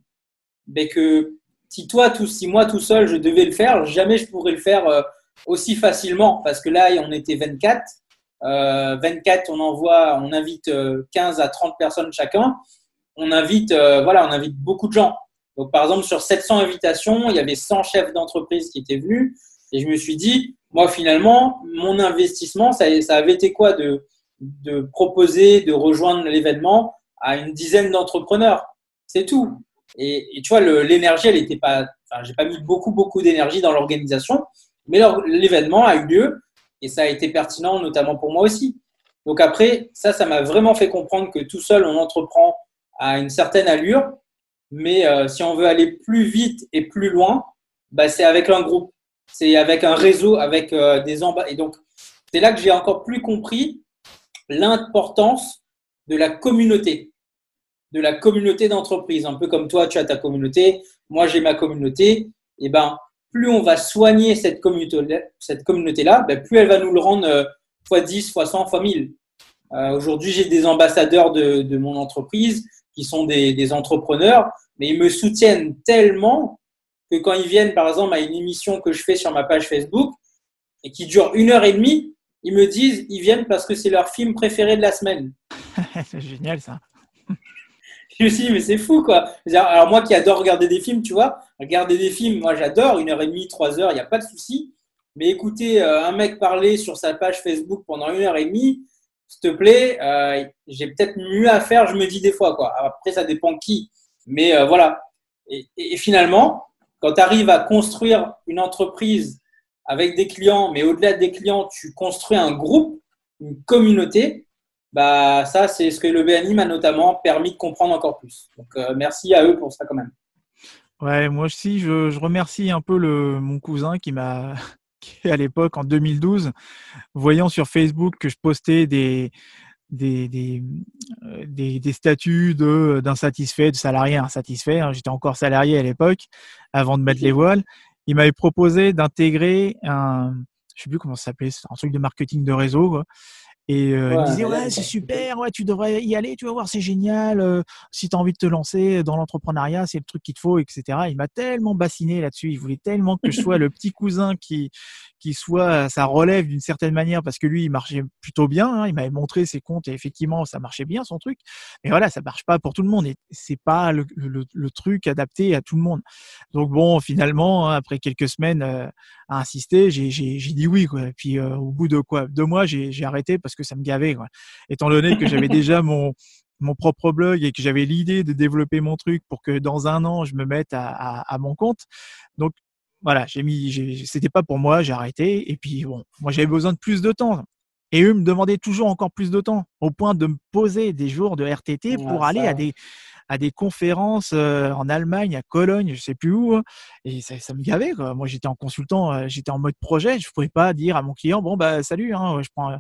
ben que si toi, tout, si moi tout seul, je devais le faire, jamais je pourrais le faire euh, aussi facilement parce que là, on était 24. Euh, 24, on envoie, on invite 15 euh, à 30 personnes chacun. On invite, euh, voilà, on invite beaucoup de gens. Donc, par exemple, sur 700 invitations, il y avait 100 chefs d'entreprise qui étaient venus. Et je me suis dit, moi, finalement, mon investissement, ça, avait été quoi de, de proposer, de rejoindre l'événement à une dizaine d'entrepreneurs? C'est tout. Et, tu vois, l'énergie, elle n'était pas. Enfin, j'ai pas mis beaucoup, beaucoup d'énergie dans l'organisation, mais l'événement a eu lieu et ça a été pertinent, notamment pour moi aussi. Donc après, ça, ça m'a vraiment fait comprendre que tout seul, on entreprend à une certaine allure, mais euh, si on veut aller plus vite et plus loin, bah, c'est avec un groupe c'est avec un réseau, avec euh, des embats. Et donc, c'est là que j'ai encore plus compris l'importance de la communauté, de la communauté d'entreprise. Un peu comme toi, tu as ta communauté, moi j'ai ma communauté. Et ben, plus on va soigner cette communauté, cette communauté-là, ben, plus elle va nous le rendre euh, fois 10, fois 100, fois 1000. Euh, Aujourd'hui, j'ai des ambassadeurs de, mon entreprise qui sont des entrepreneurs, mais ils me soutiennent tellement que quand ils viennent, par exemple, à une émission que je fais sur ma page Facebook et qui dure une heure et demie, ils me disent, ils viennent parce que c'est leur film préféré de la semaine. c'est génial ça. Je me suis dit, mais c'est fou quoi. Alors moi qui adore regarder des films, tu vois, regarder des films, moi j'adore, une heure et demie, trois heures, il n'y a pas de souci. Mais écouter euh, un mec parler sur sa page Facebook pendant une heure et demie, s'il te plaît, euh, j'ai peut-être mieux à faire, je me dis des fois. Quoi. Après, ça dépend qui. Mais euh, voilà. Et, finalement, quand tu arrives à construire une entreprise avec des clients, mais au-delà des clients, tu construis un groupe, une communauté, bah ça, c'est ce que le BNI m'a notamment permis de comprendre encore plus. Donc, merci à eux pour ça quand même. Ouais, moi aussi, je, remercie un peu mon cousin qui m'a à l'époque, en 2012, voyant sur Facebook que je postais des, des, des, euh, des, statuts d'insatisfait, de, salarié insatisfait. Hein. J'étais encore salarié à l'époque, avant de mettre les voiles. Il m'avait proposé d'intégrer un, je sais plus comment ça s'appelait, un truc de marketing de réseau. Et euh, il me disait ouais c'est super, ouais tu devrais y aller, tu vas voir c'est génial. Euh, si tu as envie de te lancer dans l'entrepreneuriat, c'est le truc qu'il te faut, etc. Il m'a tellement bassiné là-dessus. Il voulait tellement que je sois le petit cousin qui qui soit ça relève d'une certaine manière parce que lui il marchait plutôt bien. Hein. il m'avait montré ses comptes et effectivement ça marchait bien son truc. Mais voilà ça marche pas pour tout le monde et c'est pas le, le, le, truc adapté à tout le monde. Donc bon finalement hein, après quelques semaines euh, à insister, j'ai dit oui quoi. Et puis au bout de quoi deux mois j'ai arrêté parce que ça me gavait. Quoi. Étant donné que j'avais déjà mon, mon propre blog et que j'avais l'idée de développer mon truc pour que dans un an, je me mette à, à, mon compte. Donc, voilà, j'ai mis, c'était pas pour moi, j'ai arrêté. Et puis, bon, moi, j'avais besoin de plus de temps. Et eux me demandaient toujours encore plus de temps, au point de me poser des jours de RTT pour aller à des, à des conférences euh, en Allemagne, à Cologne, je sais plus où. Hein. Et ça, me gavait. Moi, j'étais en consultant, euh, j'étais en mode projet. Je pouvais pas dire à mon client, bon, bah, salut, hein, je prends,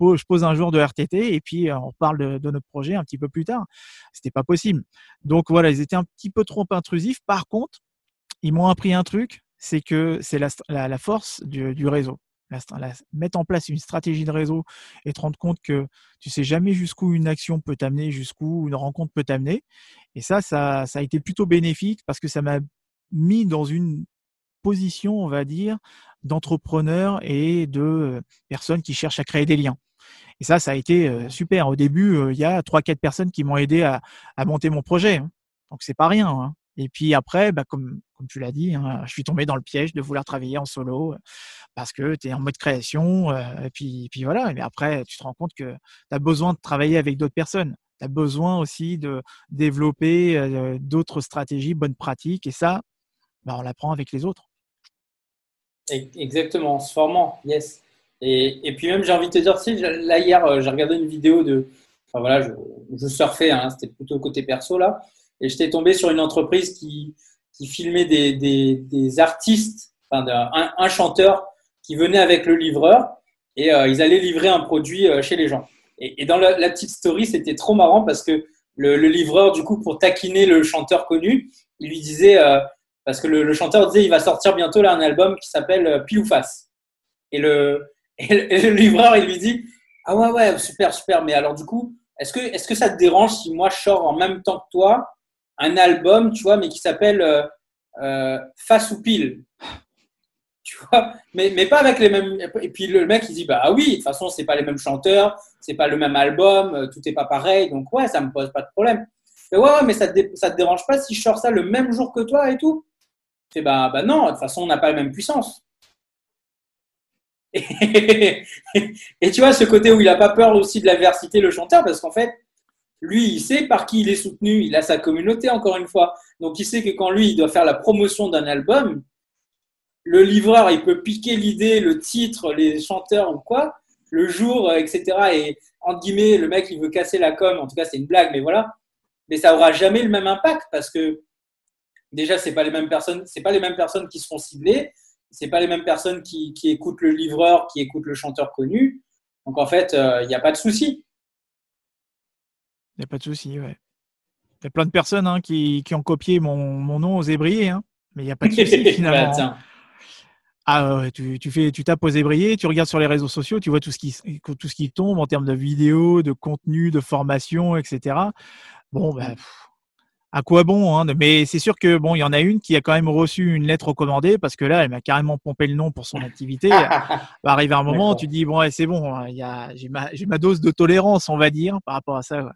je pose un jour de RTT et puis euh, on parle de, notre projet un petit peu plus tard. C'était pas possible. Donc voilà, ils étaient un petit peu trop intrusifs. Par contre, ils m'ont appris un truc, c'est que c'est la, force du, réseau. Mettre en place une stratégie de réseau et te rendre compte que tu sais jamais jusqu'où une action peut t'amener, jusqu'où une rencontre peut t'amener. Et ça, ça, a été plutôt bénéfique parce que ça m'a mis dans une position, on va dire, d'entrepreneurs et de euh, personnes qui cherchent à créer des liens. Et ça, ça a été euh, super. Au début, euh, il y a trois, quatre personnes qui m'ont aidé à, monter mon projet. Hein. Donc c'est pas rien. Hein. Et puis après, bah, comme, comme tu l'as dit, hein, je suis tombé dans le piège de vouloir travailler en solo parce que tu es en mode création. et puis, puis voilà. Mais après, tu te rends compte que tu as besoin de travailler avec d'autres personnes. Tu as besoin aussi de développer d'autres stratégies, bonnes pratiques. Et ça, bah, on l'apprend avec les autres. Exactement, en se formant, yes. Et, et puis même, j'ai envie de te dire, sais, là hier, euh, j'ai regardé une vidéo de, enfin voilà, je, je surfais, hein, c'était plutôt côté perso là, et j'étais tombé sur une entreprise qui, qui filmait des, des, artistes, enfin un, un, chanteur qui venait avec le livreur et euh, ils allaient livrer un produit euh, chez les gens. Et, et dans la, petite story, c'était trop marrant parce que le, le, livreur, du coup, pour taquiner le chanteur connu, il lui disait parce que le, chanteur disait il va sortir bientôt là un album qui s'appelle euh, Pile ou Face. Et le, le livreur il lui dit ah ouais ouais super super mais alors du coup est-ce que est-ce que ça te dérange si moi je sors en même temps que toi un album tu vois mais qui s'appelle euh, euh, Face ou Pile. Tu vois mais, mais pas avec les mêmes et puis le mec il dit bah ah oui de toute façon c'est pas les mêmes chanteurs c'est pas le même album tout est pas pareil donc ouais ça me pose pas de problème. Mais ouais, mais ça te, ça te dérange pas si je sors ça le même jour que toi et tout? Bah, bah, non, de toute façon, on n'a pas la même puissance. Et, tu vois, ce côté où il n'a pas peur aussi de l'adversité, le chanteur, parce qu'en fait, lui, il sait par qui il est soutenu, il a sa communauté, encore une fois. Donc, il sait que quand lui, il doit faire la promotion d'un album, le livreur, il peut piquer l'idée, le titre, les chanteurs ou quoi, le jour, euh, etc. Et entre guillemets, le mec, il veut casser la com, en tout cas, c'est une blague, mais voilà. Mais ça aura jamais le même impact parce que déjà, c'est pas les mêmes personnes, pas les mêmes personnes qui seront ciblées, c'est pas les mêmes personnes qui, écoutent le livreur, qui écoutent le chanteur connu. Donc en fait, euh, il n'y a pas de souci. Il n'y a pas de souci, ouais. Il y a plein de personnes hein, qui, ont copié mon, nom aux ébriers, hein. mais il n'y a pas de souci bah, finalement. Hein. ah ouais, tu, fais, tu tapes aux ébriers, tu regardes sur les réseaux sociaux, tu vois tout ce qui, tout ce qui tombe en termes de vidéos, de contenu, de formation, etc. Bon, ben, à quoi bon hein, Mais c'est sûr que bon, il y en a une qui a quand même reçu une lettre recommandée parce que là, elle m'a carrément pompé le nom pour son activité. va arriver un moment, tu dis bon, c'est bon, hein, j'ai ma, ma, dose de tolérance, on va dire, par rapport à ça.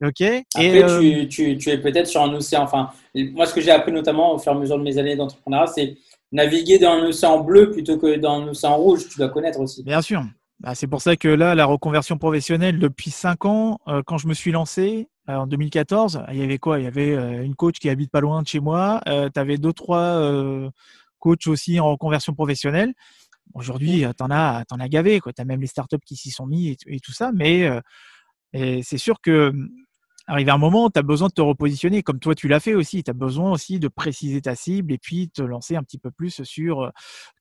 Ok. Après, et, euh, tu, tu, es peut-être sur un océan. Enfin, moi, ce que j'ai appris notamment au fur et à mesure de mes années d'entrepreneuriat, c'est naviguer dans un océan bleu plutôt que dans un océan rouge. Tu dois connaître aussi. Bien sûr. Bah, c'est pour ça que là, la reconversion professionnelle, depuis cinq ans, euh, quand je me suis lancé, en 2014, il y avait quoi? Il y avait euh, une coach qui habite pas loin de chez moi. Euh, tu avais deux, trois coachs aussi en reconversion professionnelle. Aujourd'hui, tu en as, en as gavé. Tu as même les startups qui s'y sont mis et, tout ça. Mais c'est sûr que arrivé un moment, tu as besoin de te repositionner, comme toi tu l'as fait aussi. Tu as besoin aussi de préciser ta cible et puis te lancer un petit peu plus sur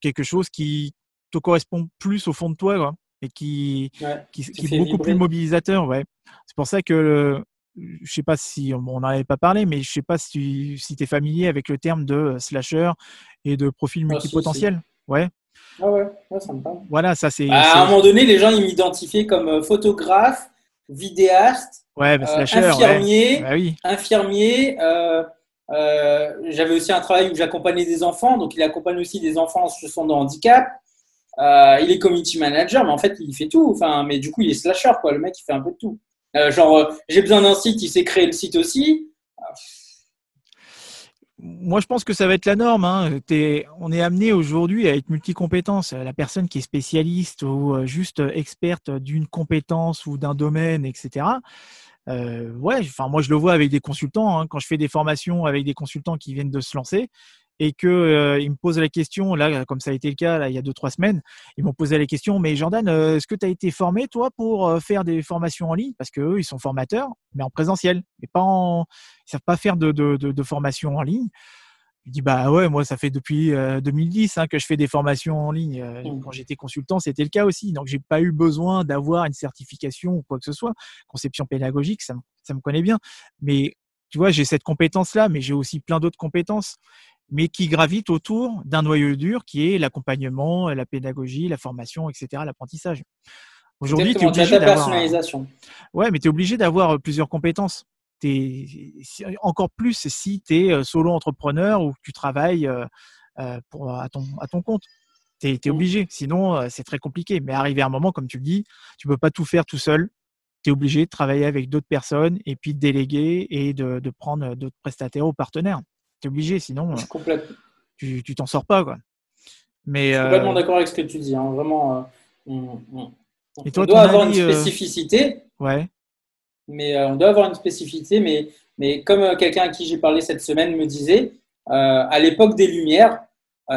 quelque chose qui te correspond plus au fond de toi et qui, qui, est beaucoup plus mobilisateur. Ouais. C'est pour ça que je sais pas si on n'en avait pas parlé, mais je sais pas si, tu es familier avec le terme de euh, slasher et de profil ah, multipotentiel. Ouais. Ah ouais, ça me parle. Voilà, ça c'est. À un moment donné, les gens ils m'identifiaient comme euh, photographe, vidéaste, ouais, bah, euh, infirmier, bah oui. infirmier. J'avais aussi un travail où j'accompagnais des enfants, donc il accompagne aussi des enfants en situation de handicap. il est community manager, mais en fait il fait tout. Enfin, mais du coup il est slasher quoi. Le mec il fait un peu de tout. Euh, genre, euh, j'ai besoin d'un site, il sait créer le site aussi. Moi, je pense que ça va être la norme. Hein. on est amené aujourd'hui à être multicompétence. La personne qui est spécialiste ou euh, juste experte d'une compétence ou d'un domaine, etc. ouais, enfin moi je le vois avec des consultants. Hein. quand je fais des formations avec des consultants qui viennent de se lancer, et que euh, ils me posent la question, là, comme ça a été le cas là, il y a deux, trois semaines, ils m'ont posé la question, mais Jordan, euh, est-ce que tu as été formé, toi, pour euh, faire des formations en ligne? Parce qu'eux, ils sont formateurs, mais en présentiel, mais pas en. Ils savent pas faire de, de, de, formation en ligne. Je dis, bah ouais, moi, ça fait depuis 2010 hein, que je fais des formations en ligne. Mmh. Quand j'étais consultant, c'était le cas aussi. Donc, j'ai pas eu besoin d'avoir une certification ou quoi que ce soit. Conception pédagogique, ça, ça me connaît bien. Mais tu vois, j'ai cette compétence-là, mais j'ai aussi plein d'autres compétences mais qui gravite autour d'un noyau dur qui est l'accompagnement, la pédagogie, la formation, etc., l'apprentissage. Aujourd'hui, tu es obligé d'avoir. Euh, ouais, mais tu es obligé d'avoir euh, plusieurs compétences. Es... Encore plus si tu es euh, solo entrepreneur ou que tu travailles pour, à, ton, à ton compte. Tu es, mmh. obligé, sinon c'est très compliqué. Mais arrivé à un moment, comme tu le dis, tu ne peux pas tout faire tout seul. Tu es obligé de travailler avec d'autres personnes et puis de déléguer et de, de prendre d'autres prestataires ou partenaires. Tu es obligé, sinon euh, tu t'en sors pas. Quoi. Mais, je suis complètement euh, d'accord avec ce que tu dis. Hein. Vraiment, euh, on, doit avoir une spécificité. Ouais. Mais on doit avoir une spécificité. Mais, mais comme quelqu'un à qui j'ai parlé cette semaine me disait, à l'époque des Lumières,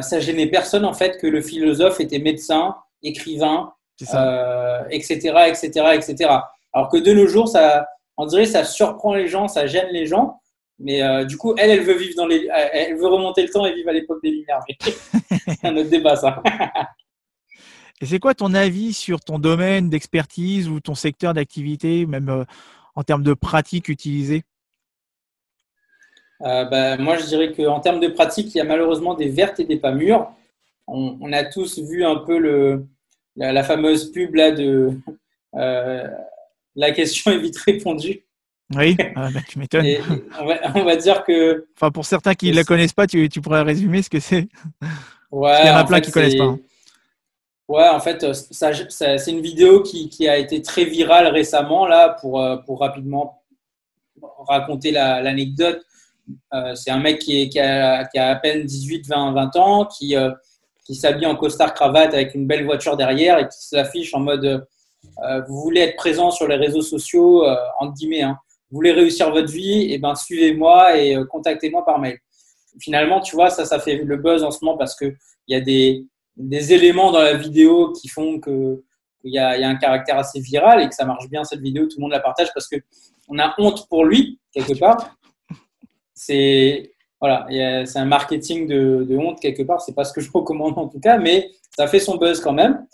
ça gênait personne en fait que le philosophe était médecin, écrivain, etc., etc., etc. Alors que de nos jours, ça, on dirait, ça surprend les gens, ça gêne les gens. Mais euh, du coup, elle, elle veut vivre dans les, euh, elle veut remonter le temps et vivre à l'époque des Lumières. c'est un autre débat, ça. et c'est quoi ton avis sur ton domaine d'expertise ou ton secteur d'activité, même euh, en termes de pratiques utilisées? Bah, Moi, je dirais qu'en termes de pratiques, il y a malheureusement des vertes et des pas mûres. On, a tous vu un peu le, la, fameuse pub là de la question est vite répondue. Oui, ah, bah, tu m'étonnes. On, va dire que. Enfin, pour certains qui ne la connaissent pas, tu, tu, pourrais résumer ce que c'est. Ouais. il y en a plein qui ne connaissent pas. Hein. Ouais, en fait, ça, c'est une vidéo qui, qui, a été très virale récemment, là, pour, euh, pour rapidement raconter l'anecdote. Euh, c'est un mec qui, est, qui, a, qui, a, à peine 18, 20, 20 ans, qui, euh, qui s'habille en costard cravate avec une belle voiture derrière et qui s'affiche en mode Vous voulez être présent sur les réseaux sociaux, entre guillemets, hein, vous voulez réussir votre vie, et eh ben suivez-moi et euh, contactez-moi par mail. Finalement, tu vois, ça, ça fait le buzz en ce moment parce qu'il y a des, éléments dans la vidéo qui font que il y, a, y, a, un caractère assez viral et que ça marche bien cette vidéo, tout le monde la partage parce que on a honte pour lui quelque part. C'est voilà, c'est un marketing de, de honte quelque part. C'est pas ce que je recommande en tout cas, mais ça fait son buzz quand même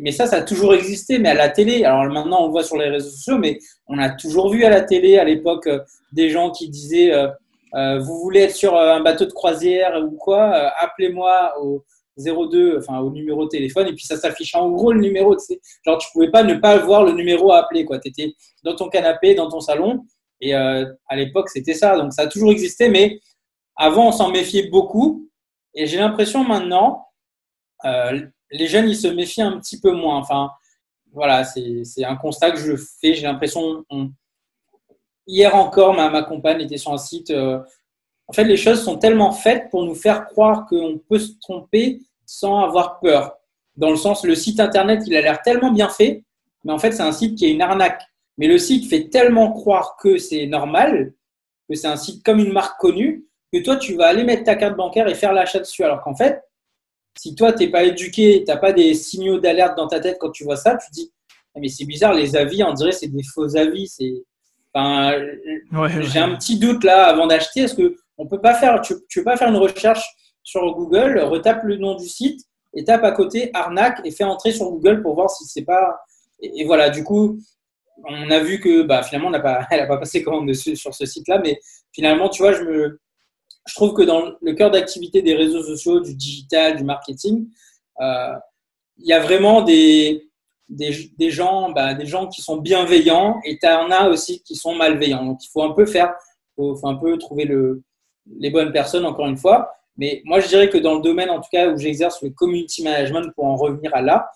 mais ça, ça a toujours existé, mais à la télé. Alors maintenant, on le voit sur les réseaux sociaux, mais on a toujours vu à la télé, à l'époque, euh, des gens qui disaient euh, euh, Vous voulez être sur un bateau de croisière ou quoi Appelez-moi au 02, enfin au numéro de téléphone, et puis ça s'affiche en gros le numéro. Tu sais. Genre, tu pouvais pas ne pas voir le numéro à appeler. Tu étais dans ton canapé, dans ton salon, Et à l'époque, c'était ça. Donc, ça a toujours existé, mais avant, on s'en méfiait beaucoup. Et j'ai l'impression maintenant, les jeunes, ils se méfient un petit peu moins. Enfin, voilà, c'est un constat que je fais. J'ai l'impression, hier encore, ma, compagne était sur un site. Euh, en fait, les choses sont tellement faites pour nous faire croire qu'on peut se tromper sans avoir peur. Dans le sens, le site internet, il a l'air tellement bien fait, mais en fait, c'est un site qui est une arnaque. Mais le site fait tellement croire que c'est normal, que c'est un site comme une marque connue, que toi, tu vas aller mettre ta carte bancaire et faire l'achat dessus. Alors qu'en fait, si toi, tu n'es pas éduqué, tu n'as pas des signaux d'alerte dans ta tête quand tu vois ça, tu te dis, ah, mais c'est bizarre, les avis, on dirait c'est des faux avis. C'est, enfin, j'ai un petit doute là avant d'acheter. Est-ce que on peut pas faire, tu, tu veux pas faire une recherche sur Google, retape le nom du site et tape à côté arnaque et fais entrer sur Google pour voir si c'est pas. Et, voilà, du coup, on a vu que bah, finalement, on n'a pas, elle n'a pas passé commande dessus, sur ce site-là, mais finalement, tu vois, je me, je trouve que dans le cœur d'activité des réseaux sociaux, du digital, du marketing, euh, il y a vraiment des, gens, bah, des gens qui sont bienveillants et tu en as aussi qui sont malveillants. Donc il faut un peu faire, il faut, un peu trouver le, les bonnes personnes, encore une fois. Mais moi, je dirais que dans le domaine, en tout cas, où j'exerce le community management, pour en revenir à là,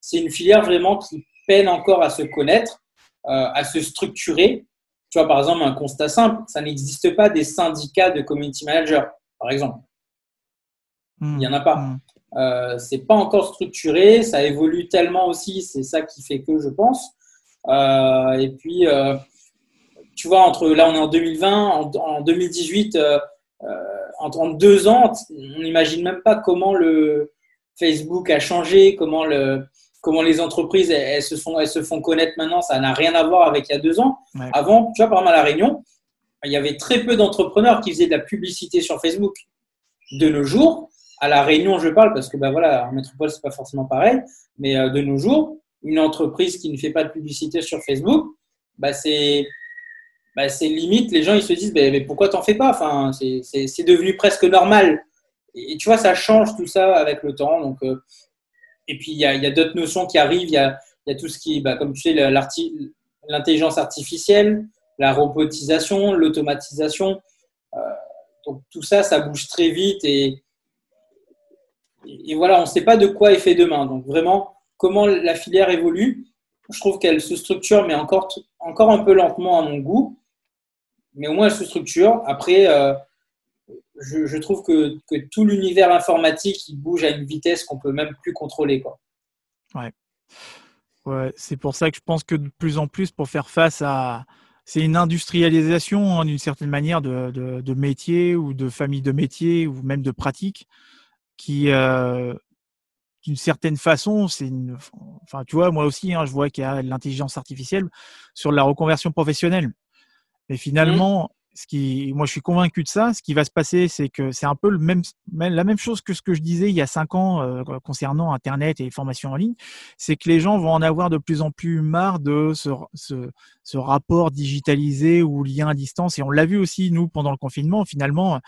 c'est une filière vraiment qui peine encore à se connaître, euh, à se structurer tu vois, par exemple, un constat simple, ça n'existe pas des syndicats de community managers, par exemple. Hmm. Il n'y en a pas. Hmm. Euh, c'est pas encore structuré, ça évolue tellement aussi, c'est ça qui fait que je pense. Euh, et puis, euh, tu vois, entre là, on est en 2020, en, 2018, euh, en, deux ans, on n'imagine même pas comment le Facebook a changé, comment le, comment les entreprises elles, se font, elles se font connaître maintenant, ça n'a rien à voir avec il y a deux ans. Avant, tu vois, par exemple à La Réunion, il y avait très peu d'entrepreneurs qui faisaient de la publicité sur Facebook. De nos jours, à La Réunion, je parle parce que ben voilà, en métropole, c'est pas forcément pareil, mais euh, de nos jours, une entreprise qui ne fait pas de publicité sur Facebook, bah, c'est bah, c'est limite, les gens ils se disent mais pourquoi t'en fais pas? Enfin, C'est devenu presque normal. Et, tu vois, ça change tout ça avec le temps. Donc, euh, et puis, il y a, d'autres notions qui arrivent. Il y a, tout ce qui, bah, comme tu sais, l'intelligence artificielle, la robotisation, l'automatisation. Euh, donc, tout ça, ça bouge très vite. Et, voilà, on ne sait pas de quoi est fait demain. Donc, vraiment, comment la filière évolue, je trouve qu'elle se structure, mais encore, encore un peu lentement à mon goût. Mais au moins, elle se structure. Après, euh, je, trouve que, tout l'univers informatique il bouge à une vitesse qu'on peut même plus contrôler. Quoi. Ouais. ouais c'est pour ça que je pense que de plus en plus, pour faire face à. C'est une industrialisation hein, d'une certaine manière de, de, métiers ou de familles de métiers ou même de pratiques qui, euh, d'une certaine façon, c'est une. Enfin, tu vois, moi aussi, hein, je vois qu'il y a l'intelligence artificielle sur la reconversion professionnelle. Mais finalement, ce qui, moi, je suis convaincu de ça. Ce qui va se passer, c'est que c'est un peu le même, la même chose que ce que je disais il y a cinq ans euh, concernant Internet et les formations en ligne. C'est que les gens vont en avoir de plus en plus marre de ce, ce, ce rapport digitalisé ou lien à distance. Et on l'a vu aussi, nous, pendant le confinement. Finalement,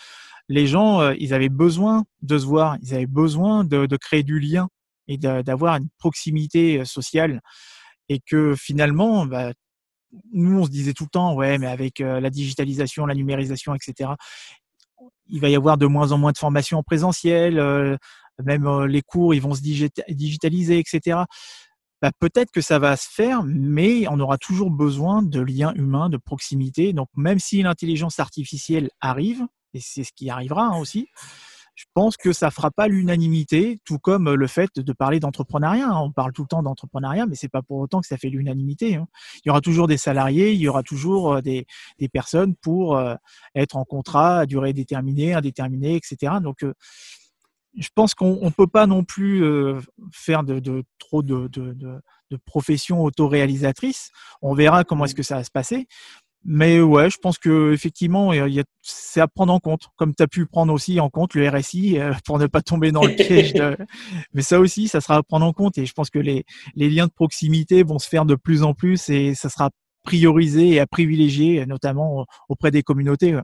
les gens, euh, ils avaient besoin de se voir. Ils avaient besoin de, de créer du lien et d'avoir une proximité euh, sociale et que finalement, bah, nous, on se disait tout le temps, ouais, mais avec euh, la digitalisation, la numérisation, etc., il va y avoir de moins en moins de formations en présentiel, euh, même euh, les cours, ils vont se digitaliser, etc. Bah, peut-être que ça va se faire, mais on aura toujours besoin de liens humains, de proximité. Donc, même si l'intelligence artificielle arrive, et c'est ce qui arrivera hein, aussi, je pense que ça fera pas l'unanimité, tout comme le fait de parler d'entrepreneuriat. Hein. On parle tout le temps d'entrepreneuriat, mais c'est pas pour autant que ça fait l'unanimité. Hein. Il y aura toujours des salariés, il y aura toujours euh, des, des personnes pour euh, être en contrat à durée déterminée, indéterminée, etc. Donc, euh, je pense qu'on ne peut pas non plus faire de, de trop de, de, de professions autoréalisatrices. On verra comment est-ce que ça va se passer. Mais ouais, je pense que effectivement, c'est à prendre en compte, comme tu as pu prendre aussi en compte le RSI euh, pour ne pas tomber dans le piège. Mais ça aussi, ça sera à prendre en compte. Et je pense que les, les liens de proximité vont se faire de plus en plus et ça sera priorisé et à privilégier, notamment auprès des communautés.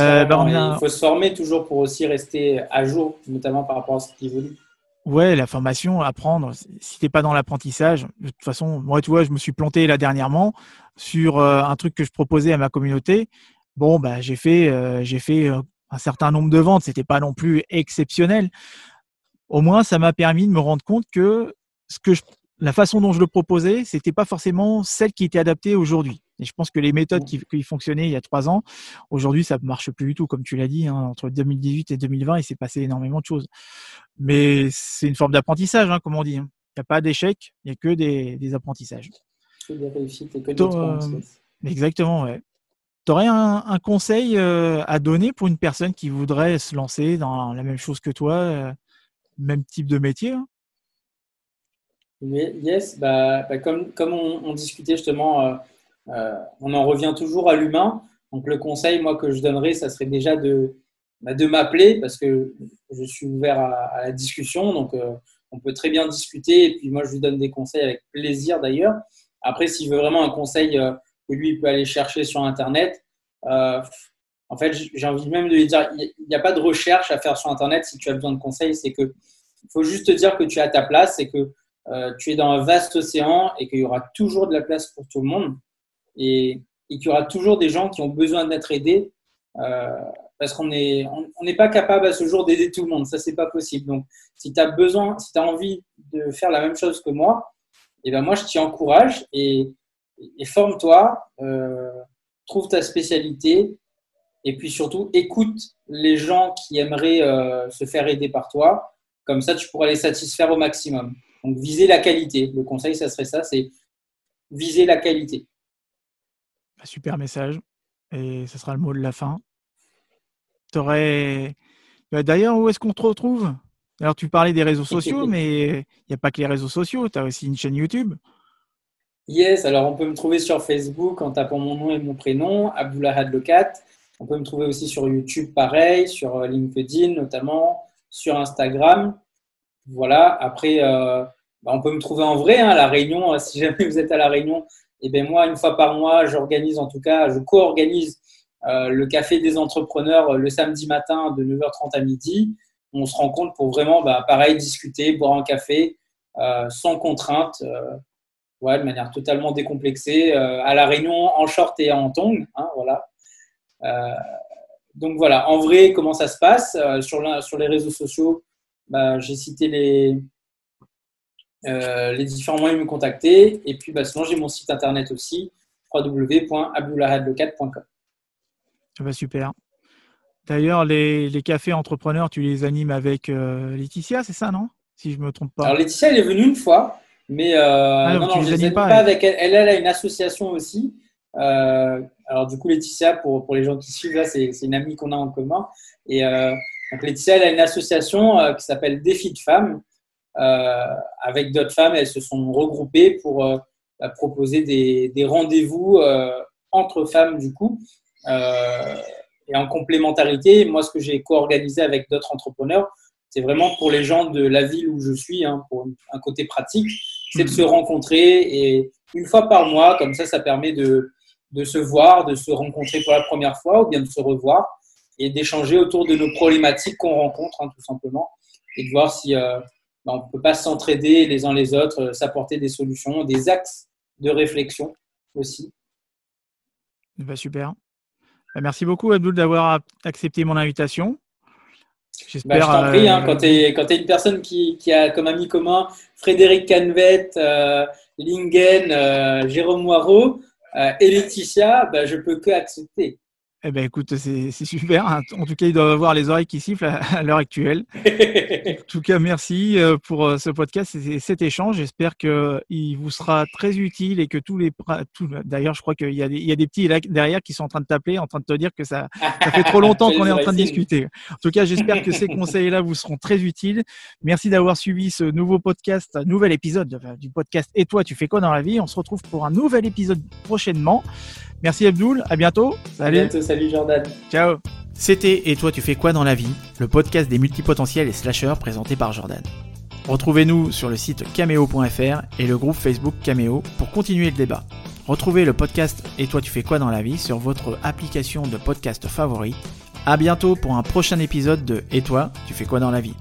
Euh, ben, Il faut se former toujours pour aussi rester à jour, notamment par rapport à ce qui évolue. Ouais, la formation, apprendre. Si t'es pas dans l'apprentissage, de toute façon, moi, tu vois, je me suis planté là dernièrement sur euh, un truc que je proposais à ma communauté. Bon, bah, j'ai fait, euh, j'ai fait euh, un certain nombre de ventes. C'était pas non plus exceptionnel. Au moins, ça m'a permis de me rendre compte que ce que je, la façon dont je le proposais, c'était pas forcément celle qui était adaptée aujourd'hui. Et je pense que les méthodes qui, qui fonctionnaient il y a trois ans, aujourd'hui, ça ne marche plus du tout, comme tu l'as dit. Hein, entre 2018 et 2020, il s'est passé énormément de choses. Mais c'est une forme d'apprentissage, hein, comme on dit. Hein. Il n'y a pas d'échec, il n'y a que des, des apprentissages. Que des réussites et que des euh, Exactement, ouais. Tu aurais un, un conseil euh, à donner pour une personne qui voudrait se lancer dans la même chose que toi, euh, même type de métier hein? Yes, bah, bah, comme, comme on, on discutait justement, euh, on en revient toujours à l'humain. Donc le conseil, moi, que je donnerais, ça serait déjà de, bah, m'appeler parce que je suis ouvert à, la discussion. Donc euh, on peut très bien discuter et puis moi, je lui donne des conseils avec plaisir d'ailleurs. Après, s'il veut vraiment un conseil euh, que lui, il peut aller chercher sur Internet, euh, en fait, j'ai envie même de lui dire, il n'y a pas de recherche à faire sur Internet si tu as besoin de conseils. C'est que il faut juste te dire que tu es à ta place et que euh, tu es dans un vaste océan et qu'il y aura toujours de la place pour tout le monde et, et qu'il y aura toujours des gens qui ont besoin d'être aidés euh, parce qu'on n'est on, pas capable à ce jour d'aider tout le monde. Ça, c'est pas possible. Donc, si tu as besoin, si tu as envie de faire la même chose que moi, et eh ben moi, je t'y encourage et, et forme-toi, euh, trouve ta spécialité et puis surtout, écoute les gens qui aimeraient euh, se faire aider par toi. Comme ça, tu pourras les satisfaire au maximum. Donc, viser la qualité. Le conseil, ça serait ça, c'est viser la qualité. Super message. Et ce sera le mot de la fin. Bah, d'ailleurs, où est-ce qu'on te retrouve? Alors, tu parlais des réseaux sociaux, mais il n'y a pas que les réseaux sociaux. Tu as aussi une chaîne YouTube. Yes, alors on peut me trouver sur Facebook en tapant mon nom et mon prénom, Abdullah Hadlokat. On peut me trouver aussi sur YouTube, pareil, sur euh, LinkedIn notamment, sur Instagram. Voilà, après, euh, bah, on peut me trouver en vrai hein, à La Réunion. Si jamais vous êtes à La Réunion, et bien moi, une fois par mois, j'organise en tout cas, je co-organise euh, le café des entrepreneurs euh, le samedi matin de 9h30 à midi. On se rencontre pour vraiment, bah, pareil, discuter, boire un café euh, sans contrainte, de manière totalement décomplexée, à La Réunion en short et en tongs. Hein, voilà. donc voilà, en vrai, comment ça se passe sur les réseaux sociaux? Bah, j'ai cité les, euh, les différents moyens de me contacter. Et puis, bah, sinon, j'ai mon site internet aussi, www.abdoulahadlocat.com. Ah bah super. D'ailleurs, les, les, cafés entrepreneurs, tu les animes avec euh, Laetitia, c'est ça, non? Si je ne me trompe pas. Alors, Laetitia, elle est venue une fois, mais euh, ah, non, non, je les anime pas, pas avec elle. elle. Elle a une association aussi. Alors, du coup, Laetitia, pour, pour les gens qui suivent, là, c'est une amie qu'on a en commun. Et donc Laetitia, elle a une association qui s'appelle Défi de femmes. Euh, avec d'autres femmes, elles se sont regroupées pour euh, bah, proposer des, rendez-vous entre femmes du coup. et en complémentarité, moi, ce que j'ai co-organisé avec d'autres entrepreneurs, c'est vraiment pour les gens de la ville où je suis, hein, pour un côté pratique, c'est de se rencontrer et une fois par mois, comme ça, ça permet de, se voir, de se rencontrer pour la première fois ou bien de se revoir et d'échanger autour de nos problématiques qu'on rencontre, hein, tout simplement, et de voir si euh, ben, on ne peut pas s'entraider les uns les autres, euh, s'apporter des solutions, des axes de réflexion aussi. Bah, super. Bah, merci beaucoup, Abdul, d'avoir accepté mon invitation. Bah, je t'en prie, hein, euh... quand tu es, une personne qui, qui, a comme ami commun Frédéric Canvet, euh, Lingen, euh, Jérôme Moirot et Laetitia, je peux que accepter. Eh ben écoute, c'est super. En tout cas, ils doivent avoir les oreilles qui sifflent à, l'heure actuelle. en tout cas, merci euh, pour euh, ce podcast et cet échange. J'espère qu'il vous sera très utile et que tous les... D'ailleurs, je crois qu'il y, a des, il y a des petits derrière qui sont en train de t'appeler, en train de te dire que ça, ça fait trop longtemps qu'on est en train de discuter. En tout cas, j'espère que ces conseils-là vous seront très utiles. Merci d'avoir suivi ce nouveau podcast, nouvel épisode du podcast Et toi, tu fais quoi dans la vie? On se retrouve pour un nouvel épisode prochainement. Merci Abdoul, à bientôt. Salut. À bientôt, salut Jordan. Ciao. C'était Et toi tu fais quoi dans la vie Le podcast des multipotentiels et slasheurs présenté par Jordan. Retrouvez-nous sur le site cameo.fr et le groupe Facebook Cameo pour continuer le débat. Retrouvez le podcast Et toi tu fais quoi dans la vie sur votre application de podcast favori. À bientôt pour un prochain épisode de Et toi tu fais quoi dans la vie